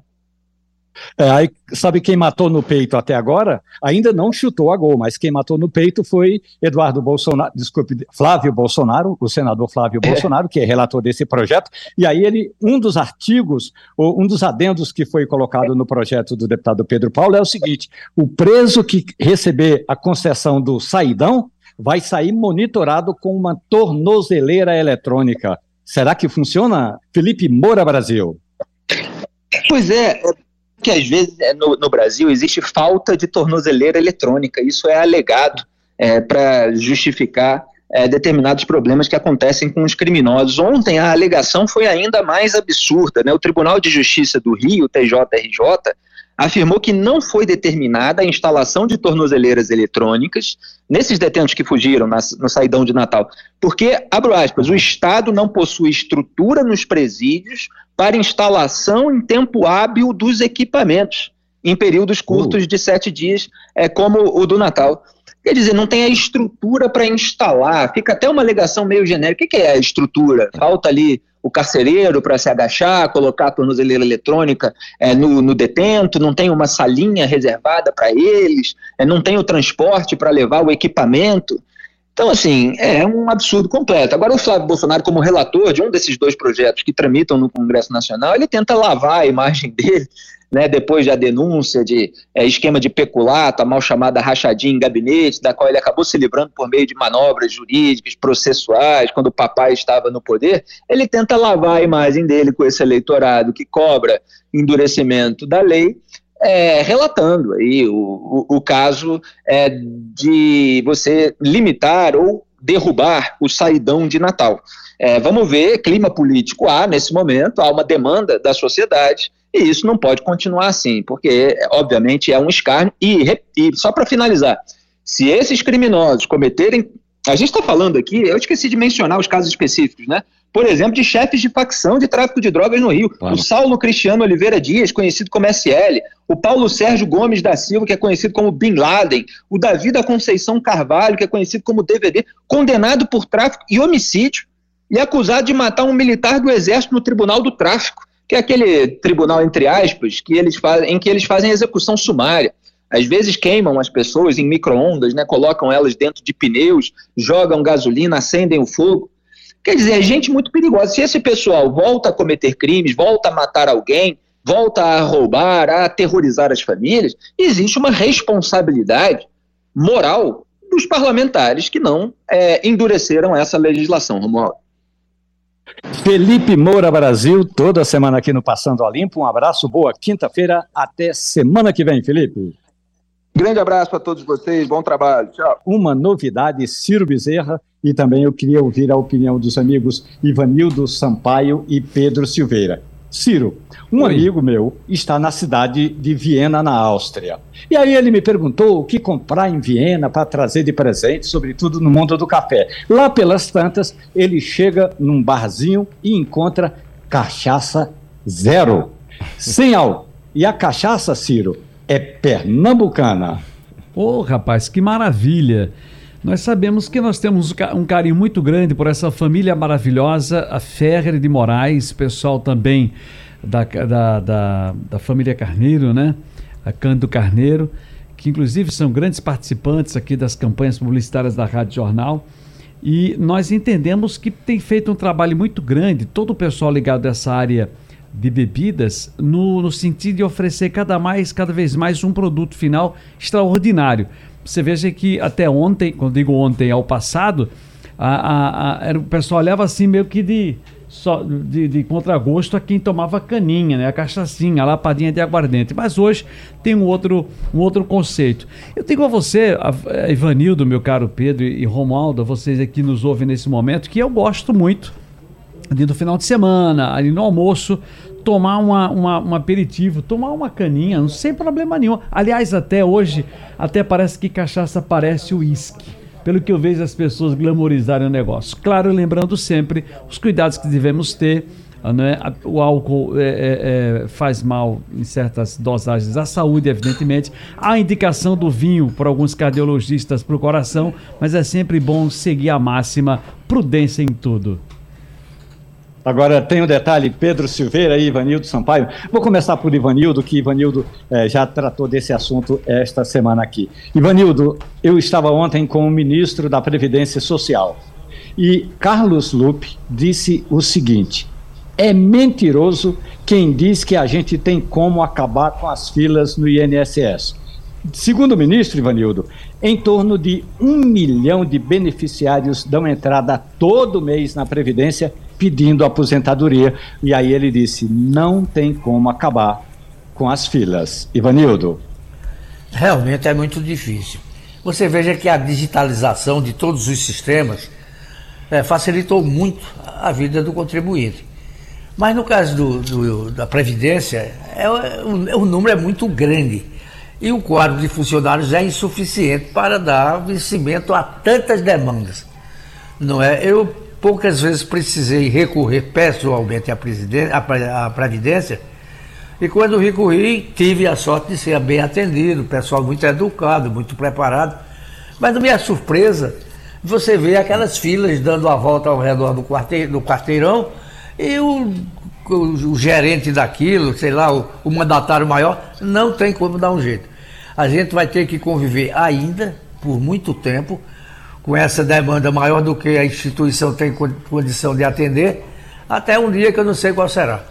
É, aí, sabe quem matou no peito até agora? Ainda não chutou a gol, mas quem matou no peito foi Eduardo Bolsonaro, desculpe, Flávio Bolsonaro, o senador Flávio é. Bolsonaro, que é relator desse projeto. E aí ele, um dos artigos, um dos adendos que foi colocado no projeto do deputado Pedro Paulo é o seguinte: o preso que receber a concessão do saidão vai sair monitorado com uma tornozeleira eletrônica. Será que funciona? Felipe Moura Brasil. Pois é, que às vezes é, no, no, Brasil existe falta de tornozeleira eletrônica. Isso é alegado é, para justificar é, determinados problemas que acontecem com os criminosos. Ontem a alegação foi ainda mais absurda. Né? O Tribunal de Justiça do Rio, TJRJ, afirmou que não foi determinada a instalação de tornozeleiras eletrônicas nesses detentos que fugiram na, no saidão de Natal, porque, abro aspas, o Estado não possui estrutura nos presídios para instalação em tempo hábil dos equipamentos, em períodos curtos uh. de sete dias, é, como o do Natal. Quer dizer, não tem a estrutura para instalar, fica até uma alegação meio genérica. O que é a estrutura? Falta ali o carcereiro para se agachar, colocar a tornozeleira eletrônica é, no, no, detento, não tem uma salinha reservada para eles, é, não tem o transporte para levar o equipamento. Então, assim, é um absurdo completo. Agora, o Flávio Bolsonaro, como relator de um desses dois projetos que tramitam no Congresso Nacional, ele tenta lavar a imagem dele né, depois da denúncia de é, esquema de peculato, a mal chamada rachadinha em gabinete, da qual ele acabou se livrando por meio de manobras jurídicas, processuais, quando o papai estava no poder, ele tenta lavar a imagem dele com esse eleitorado que cobra endurecimento da lei, é, relatando aí o, o, o caso é, de você limitar ou derrubar o saidão de Natal. É, vamos ver, clima político há nesse momento, há uma demanda da sociedade, e isso não pode continuar assim, porque, obviamente, é um escárnio. E, e só para finalizar, se esses criminosos cometerem. A gente está falando aqui, eu esqueci de mencionar os casos específicos, né? Por exemplo, de chefes de facção de tráfico de drogas no Rio. Claro. O Saulo Cristiano Oliveira Dias, conhecido como SL. O Paulo Sérgio Gomes da Silva, que é conhecido como Bin Laden. O Davi da Conceição Carvalho, que é conhecido como DVD, condenado por tráfico e homicídio e acusado de matar um militar do Exército no Tribunal do Tráfico que é aquele tribunal, entre aspas, que eles fazem, em que eles fazem execução sumária. Às vezes queimam as pessoas em micro-ondas, né, colocam elas dentro de pneus, jogam gasolina, acendem o fogo. Quer dizer, é gente muito perigosa. Se esse pessoal volta a cometer crimes, volta a matar alguém, volta a roubar, a aterrorizar as famílias, existe uma responsabilidade moral dos parlamentares que não é, endureceram essa legislação, Romualdo. Felipe Moura Brasil, toda semana aqui no Passando Olimpo. Um abraço, boa quinta-feira. Até semana que vem, Felipe. Grande abraço para todos vocês, bom trabalho. Tchau. Uma novidade, Ciro Bezerra, e também eu queria ouvir a opinião dos amigos Ivanildo Sampaio e Pedro Silveira. Ciro, um Oi. amigo meu está na cidade de Viena, na Áustria. E aí ele me perguntou o que comprar em Viena para trazer de presente, sobretudo no mundo do café. Lá pelas tantas, ele chega num barzinho e encontra cachaça zero, sem álcool. E a cachaça, Ciro, é pernambucana. Ô, oh, rapaz, que maravilha! Nós sabemos que nós temos um carinho muito grande por essa família maravilhosa, a Ferre de Moraes, pessoal também da, da, da, da família Carneiro, né? A Cândido Carneiro, que inclusive são grandes participantes aqui das campanhas publicitárias da Rádio Jornal. E nós entendemos que tem feito um trabalho muito grande, todo o pessoal ligado a essa área de bebidas, no, no sentido de oferecer cada, mais, cada vez mais um produto final extraordinário. Você veja que até ontem, quando digo ontem, ao passado, a, a, a, o pessoal olhava assim meio que de, só, de, de contragosto a quem tomava caninha, né? a cachaçinha, a lapadinha de aguardente. Mas hoje tem um outro, um outro conceito. Eu digo a você, a, Ivanildo, meu caro Pedro e, e Romualdo, vocês aqui nos ouvem nesse momento, que eu gosto muito de no final de semana, ali no almoço, tomar uma, uma, um aperitivo, tomar uma caninha, sem problema nenhum. Aliás, até hoje, até parece que cachaça parece uísque pelo que eu vejo as pessoas glamorizarem o negócio. Claro, lembrando sempre os cuidados que devemos ter. Né? O álcool é, é, é, faz mal em certas dosagens à saúde, evidentemente. Há indicação do vinho por alguns cardiologistas para o coração, mas é sempre bom seguir a máxima prudência em tudo. Agora tem um detalhe, Pedro Silveira e Ivanildo Sampaio. Vou começar por Ivanildo, que Ivanildo eh, já tratou desse assunto esta semana aqui. Ivanildo, eu estava ontem com o ministro da Previdência Social e Carlos Lupe disse o seguinte: é mentiroso quem diz que a gente tem como acabar com as filas no INSS. Segundo o ministro Ivanildo, em torno de um milhão de beneficiários dão entrada todo mês na Previdência pedindo aposentadoria. E aí ele disse: não tem como acabar com as filas. Ivanildo. Realmente é muito difícil. Você veja que a digitalização de todos os sistemas é, facilitou muito a vida do contribuinte. Mas no caso do, do, da Previdência, é, o, o número é muito grande e o quadro de funcionários é insuficiente para dar vencimento a tantas demandas. Não é? Eu poucas vezes precisei recorrer pessoalmente à, à, Previdência e quando recorri, tive a sorte de ser bem atendido, pessoal muito educado, muito preparado. Mas, na minha surpresa, você vê aquelas filas dando a volta ao redor do, quarteirão, do quarteirão e o, o, o, gerente daquilo, sei lá, o, o mandatário maior, não tem como dar um jeito. A gente vai ter que conviver ainda, por muito tempo, com essa demanda maior do que a instituição tem condição de atender, até um dia que eu não sei qual será.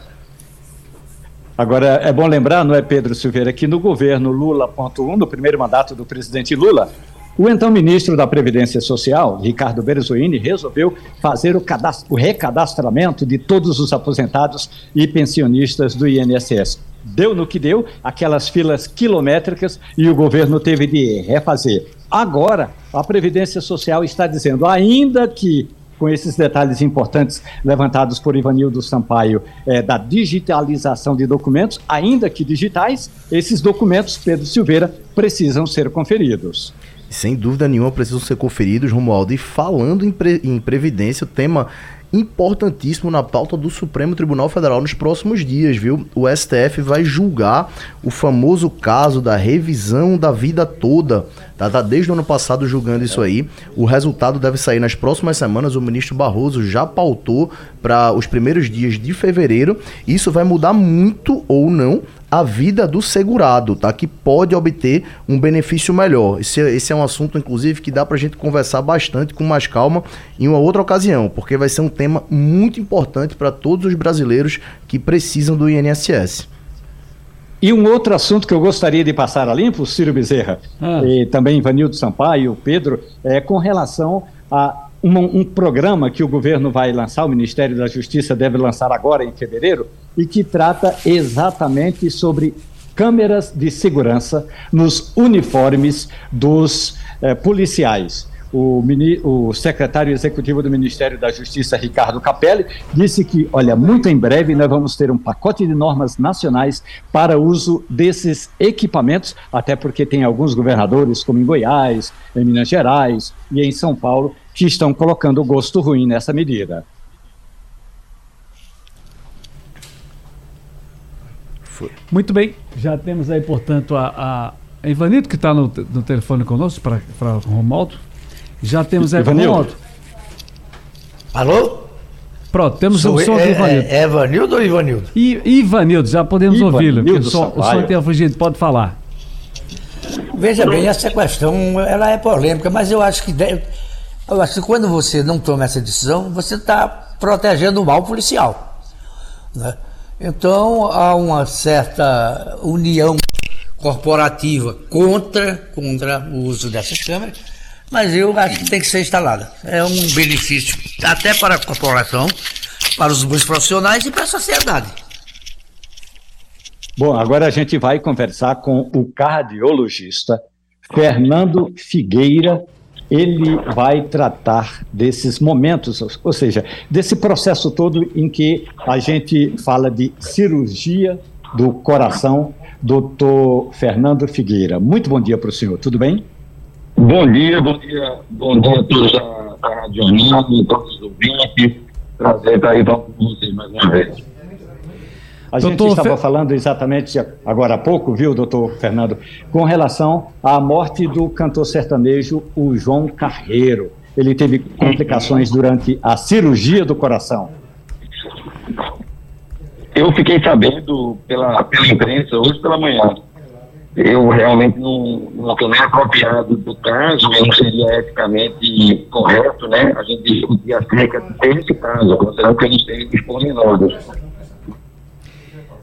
Agora, é bom lembrar, não é, Pedro Silveira, que no governo Lula.1, no primeiro mandato do presidente Lula, o então ministro da Previdência Social, Ricardo Berzoini, resolveu fazer o, o recadastramento de todos os aposentados e pensionistas do INSS. Deu no que deu, aquelas filas quilométricas, e o governo teve de refazer. Agora, a Previdência Social está dizendo, ainda que com esses detalhes importantes levantados por Ivanildo Sampaio, é, da digitalização de documentos, ainda que digitais, esses documentos, Pedro Silveira, precisam ser conferidos. Sem dúvida nenhuma precisam ser conferidos, Romualdo. E falando em, pre em Previdência, o tema importantíssimo na pauta do Supremo Tribunal Federal nos próximos dias, viu? O STF vai julgar o famoso caso da revisão da vida toda. Tá, tá desde o ano passado julgando isso aí. O resultado deve sair nas próximas semanas. O ministro Barroso já pautou para os primeiros dias de fevereiro. Isso vai mudar muito ou não a vida do segurado, tá? Que pode obter um benefício melhor. Esse, esse é um assunto, inclusive, que dá para a gente conversar bastante com mais calma em uma outra ocasião, porque vai ser um tema muito importante para todos os brasileiros que precisam do INSS. E um outro assunto que eu gostaria de passar a limpo, Ciro Bezerra, ah. e também Vanildo Sampaio, Pedro, é com relação a um, um, programa que o governo vai lançar, o Ministério da Justiça deve lançar agora em fevereiro, e que trata exatamente sobre câmeras de segurança nos uniformes dos eh, policiais. O, mini, o, secretário executivo do Ministério da Justiça, Ricardo Capelli, disse que, olha, muito em breve nós vamos ter um pacote de normas nacionais para uso desses equipamentos, até porque tem alguns governadores, como em Goiás, em Minas Gerais e em São Paulo, que estão colocando o gosto ruim nessa medida. Muito bem, já temos aí, portanto, a, a Ivanito, que está no, no telefone conosco, para o Romaldo. Já temos Romaldo. Alô? Pronto, temos Sou o som é, do Ivanildo. É, é Ivanildo ou Ivanildo? I, Ivanildo, já podemos ouvi-lo, porque o som, o som tem fugido, pode falar. Veja bem, essa questão ela é polêmica, mas eu acho que deve, Eu acho que quando você não toma essa decisão, você está protegendo o mal policial. Né? Então há uma certa união corporativa contra, contra o uso dessas câmeras, mas eu acho que tem que ser instalada. É um benefício até para a corporação, para os bons profissionais e para a sociedade. Bom, agora a gente vai conversar com o cardiologista Fernando Figueira. Ele vai tratar desses momentos, ou seja, desse processo todo em que a gente fala de cirurgia do coração, doutor Fernando Figueira. Muito bom dia para o senhor, tudo bem? Bom dia, bom dia, bom dia a todos da, da Rádio Jornal, todos os ouvintes. Prazer estar aí com vocês mais uma vez. A gente estava Fe... falando exatamente agora há pouco, viu, doutor Fernando, com relação à morte do cantor sertanejo, o João Carreiro. Ele teve complicações durante a cirurgia do coração. Eu fiquei sabendo pela, pela imprensa hoje pela manhã. Eu realmente não estou nem apropriado do caso, não seria eticamente correto, né? A gente discutir acerca desse caso, considerando que eles têm pormenores.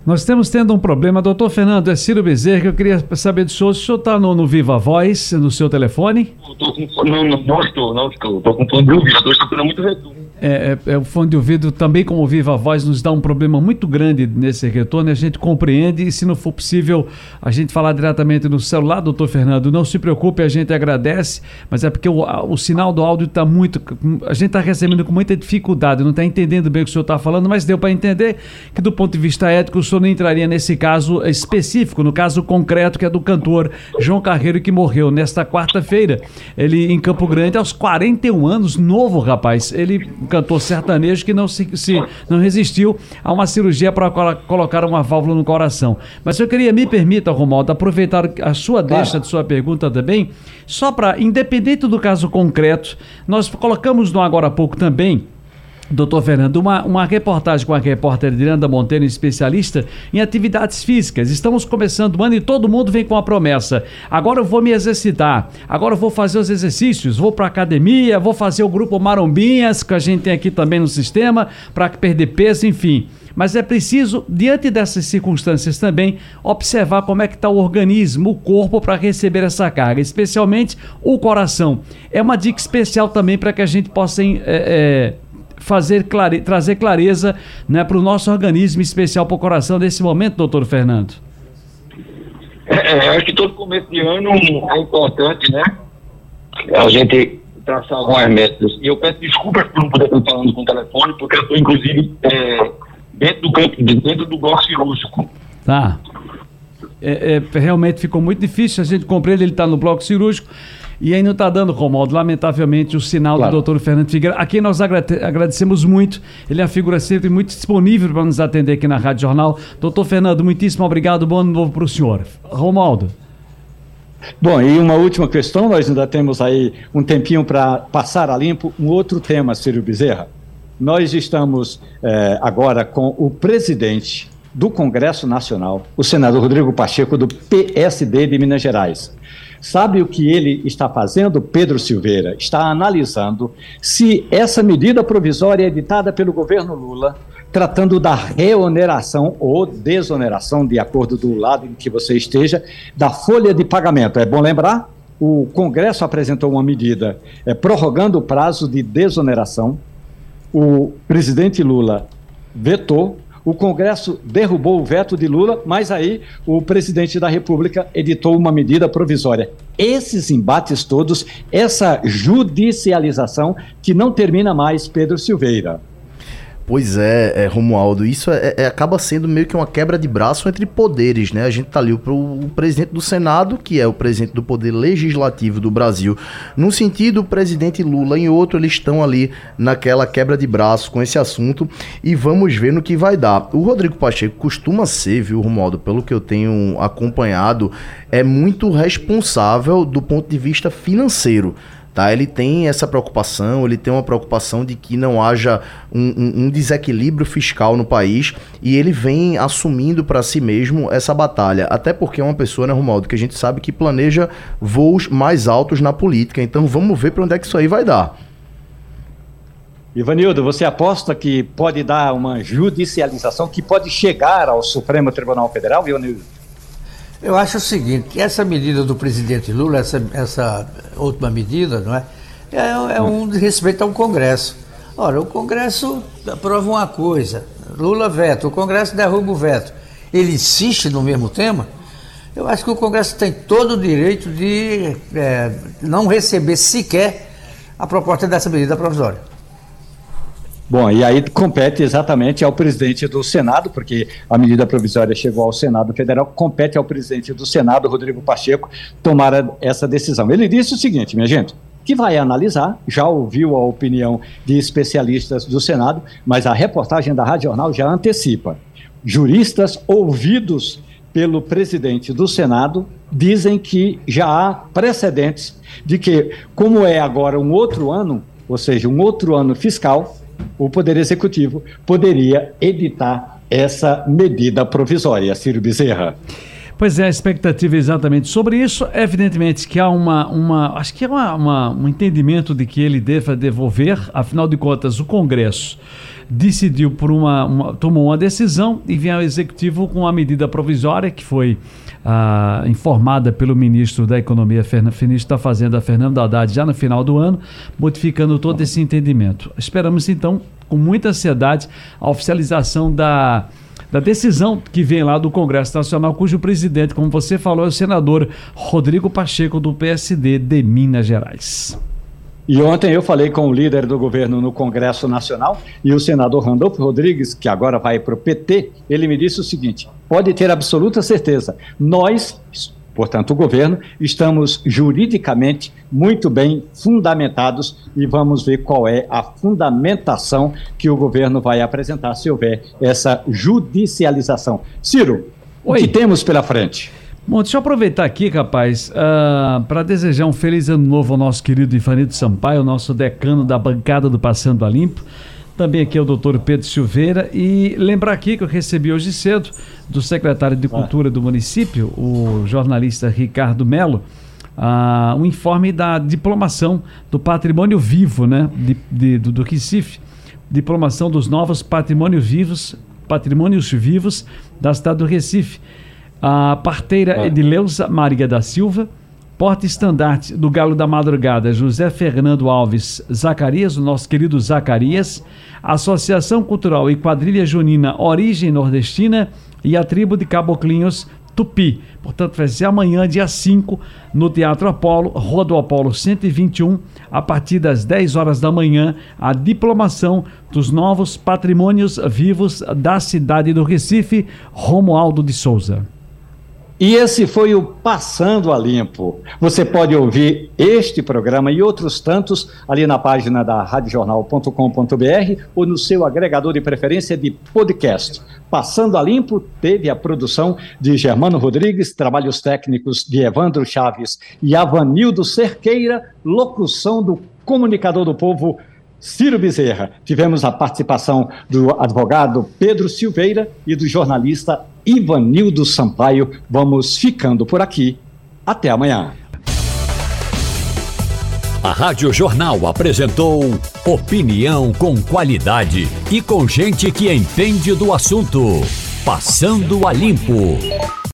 Nós estamos tendo um problema. Doutor Fernando, é Ciro Bezerra, que eu queria saber do senhor. O senhor está no, no, Viva Voz, no seu telefone? Com, não, não, não estou, não estou. Estou com fone de ouvido, estou escutando muito retorno. É, é, é, o fone de ouvido também, como o Viva Voz, nos dá um problema muito grande nesse retorno. A gente compreende e, se não for possível, a gente falar diretamente no celular, doutor Fernando, não se preocupe, a gente agradece, mas é porque o, o sinal do áudio está muito. A gente está recebendo com muita dificuldade, não está entendendo bem o que o senhor está falando, mas deu para entender que, do ponto de vista ético, o senhor não entraria nesse caso específico, no caso concreto, que é do cantor João Carreiro, que morreu nesta quarta-feira. Ele em Campo Grande, aos 41 anos, novo rapaz. Ele um cantor sertanejo que não, se, se não resistiu a uma cirurgia para colocar uma válvula no coração. Mas eu queria, me permita, Romualdo, aproveitar a sua deixa claro. de sua pergunta também, só para, independente do caso concreto, nós colocamos no Agora há pouco também Doutor Fernando, uma, uma reportagem com a repórter Diranda Monteiro, especialista em atividades físicas. Estamos começando o ano e todo mundo vem com a promessa. Agora eu vou me exercitar, agora eu vou fazer os exercícios, vou para academia, vou fazer o grupo Marombinhas, que a gente tem aqui também no sistema, para perder peso, enfim. Mas é preciso, diante dessas circunstâncias também, observar como é que está o organismo, o corpo, para receber essa carga, especialmente o coração. É uma dica especial também para que a gente possa é, é, fazer clare... trazer clareza né, para o nosso organismo, especial para o coração desse momento, doutor Fernando? É, acho que todo começo de ano é importante, né? A gente traçar algumas metas. E eu peço desculpas por não poder estar falando com o telefone, porque eu estou, inclusive, é, dentro do campo, dentro do bloco cirúrgico. Tá. É, é, realmente ficou muito difícil, a gente compreende, ele está no bloco cirúrgico. E aí não está dando, Romualdo, lamentavelmente, o sinal claro. do doutor Fernando Figueiredo, a quem nós agradecemos muito. Ele é uma figura sempre muito disponível para nos atender aqui na Rádio Jornal. Doutor Fernando, muitíssimo obrigado. Bom ano novo para o senhor. Romualdo. Bom, e uma última questão, nós ainda temos aí um tempinho para passar a limpo um outro tema, Círio Bezerra. Nós estamos é, agora com o presidente do Congresso Nacional, o senador Rodrigo Pacheco, do PSD de Minas Gerais. Sabe o que ele está fazendo, Pedro Silveira? Está analisando se essa medida provisória editada pelo governo Lula, tratando da reoneração ou desoneração, de acordo do lado em que você esteja, da folha de pagamento. É bom lembrar? O Congresso apresentou uma medida é, prorrogando o prazo de desoneração. O presidente Lula vetou o Congresso derrubou o veto de Lula, mas aí o presidente da República editou uma medida provisória. Esses embates todos, essa judicialização que não termina mais, Pedro Silveira. Pois é, é Romualdo, isso é, é, acaba sendo meio que uma quebra de braço entre poderes, né? A gente tá ali o presidente do Senado, que é o presidente do poder legislativo do Brasil, num sentido, o presidente Lula, em outro, eles estão ali naquela quebra de braço com esse assunto e vamos ver no que vai dar. O Rodrigo Pacheco costuma ser, viu, Romualdo, pelo que eu tenho acompanhado, é muito responsável do ponto de vista financeiro. Tá? Ele tem essa preocupação, ele tem uma preocupação de que não haja um, um, um desequilíbrio fiscal no país e ele vem assumindo para si mesmo essa batalha. Até porque é uma pessoa, né, Romualdo, que a gente sabe que planeja voos mais altos na política. Então vamos ver para onde é que isso aí vai dar. Ivanildo, você aposta que pode dar uma judicialização que pode chegar ao Supremo Tribunal Federal, Ivanildo? Eu acho o seguinte, essa medida do presidente Lula, essa, essa última medida, não é? É, é um respeito ao Congresso. Ora, o Congresso aprova uma coisa, Lula veta, o Congresso derruba o veto. Ele insiste no mesmo tema? Eu acho que o Congresso tem todo o direito de é, não receber sequer a proposta dessa medida provisória. Bom, e aí compete exatamente ao presidente do Senado, porque a medida provisória chegou ao Senado Federal, compete ao presidente do Senado, Rodrigo Pacheco, tomar essa decisão. Ele disse o seguinte, minha gente, que vai analisar, já ouviu a opinião de especialistas do Senado, mas a reportagem da Rádio Jornal já antecipa. Juristas ouvidos pelo presidente do Senado dizem que já há precedentes de que, como é agora um outro ano, ou seja, um outro ano fiscal, o Poder Executivo poderia editar essa medida provisória. Ciro Bezerra. Pois é, a expectativa é exatamente sobre isso. Evidentemente que há uma. uma acho que é uma, uma, um entendimento de que ele deva devolver, afinal de contas, o Congresso decidiu por uma, uma tomou uma decisão e vem ao executivo com uma medida provisória que foi ah, informada pelo ministro da Economia, ministro da Fazenda, Fernando Haddad, já no final do ano, modificando todo esse entendimento. Esperamos então, com muita ansiedade, a oficialização da da decisão que vem lá do Congresso Nacional, cujo presidente, como você falou, é o senador Rodrigo Pacheco, do PSD de Minas Gerais. E ontem eu falei com o líder do governo no Congresso Nacional e o senador Randolfo Rodrigues, que agora vai para o PT, ele me disse o seguinte: pode ter absoluta certeza, nós, portanto o governo, estamos juridicamente muito bem fundamentados e vamos ver qual é a fundamentação que o governo vai apresentar se houver essa judicialização. Ciro, Oi. o que temos pela frente? Bom, deixa eu aproveitar aqui, rapaz, uh, ah, para desejar um feliz ano novo ao nosso querido Ivanito Sampaio, nosso decano da bancada do Passando a Limpo. Também aqui é o doutor Pedro Silveira. E lembrar aqui que eu recebi hoje cedo do secretário de Cultura do município, o jornalista Ricardo Melo, uh, um informe da diplomação do patrimônio vivo né, de, de, do, do Recife. Diplomação dos novos patrimônios vivos, patrimônios vivos da cidade do Recife a parteira ah. Edileuza Maria da Silva, porta-estandarte do Galo da Madrugada, José Fernando Alves Zacarias, o nosso querido Zacarias, Associação Cultural e Quadrilha Junina Origem Nordestina e a tribo de Caboclinhos Tupi. Portanto, vai ser amanhã, dia 5, no Teatro Apolo, Rua do Apolo 121, a partir das 10 horas da manhã, a diplomação dos novos patrimônios vivos da cidade do Recife, Romualdo de Souza. E esse foi o Passando a Limpo. Você pode ouvir este programa e outros tantos ali na página da radiojornal.com.br ou no seu agregador de preferência de podcast. Passando a Limpo teve a produção de Germano Rodrigues, trabalhos técnicos de Evandro Chaves e Avanildo Cerqueira, locução do comunicador do povo Ciro Bezerra. Tivemos a participação do advogado Pedro Silveira e do jornalista Ivanildo Sampaio. Vamos ficando por aqui. Até amanhã. A Rádio Jornal apresentou opinião com qualidade e com gente que entende do assunto. Passando a limpo.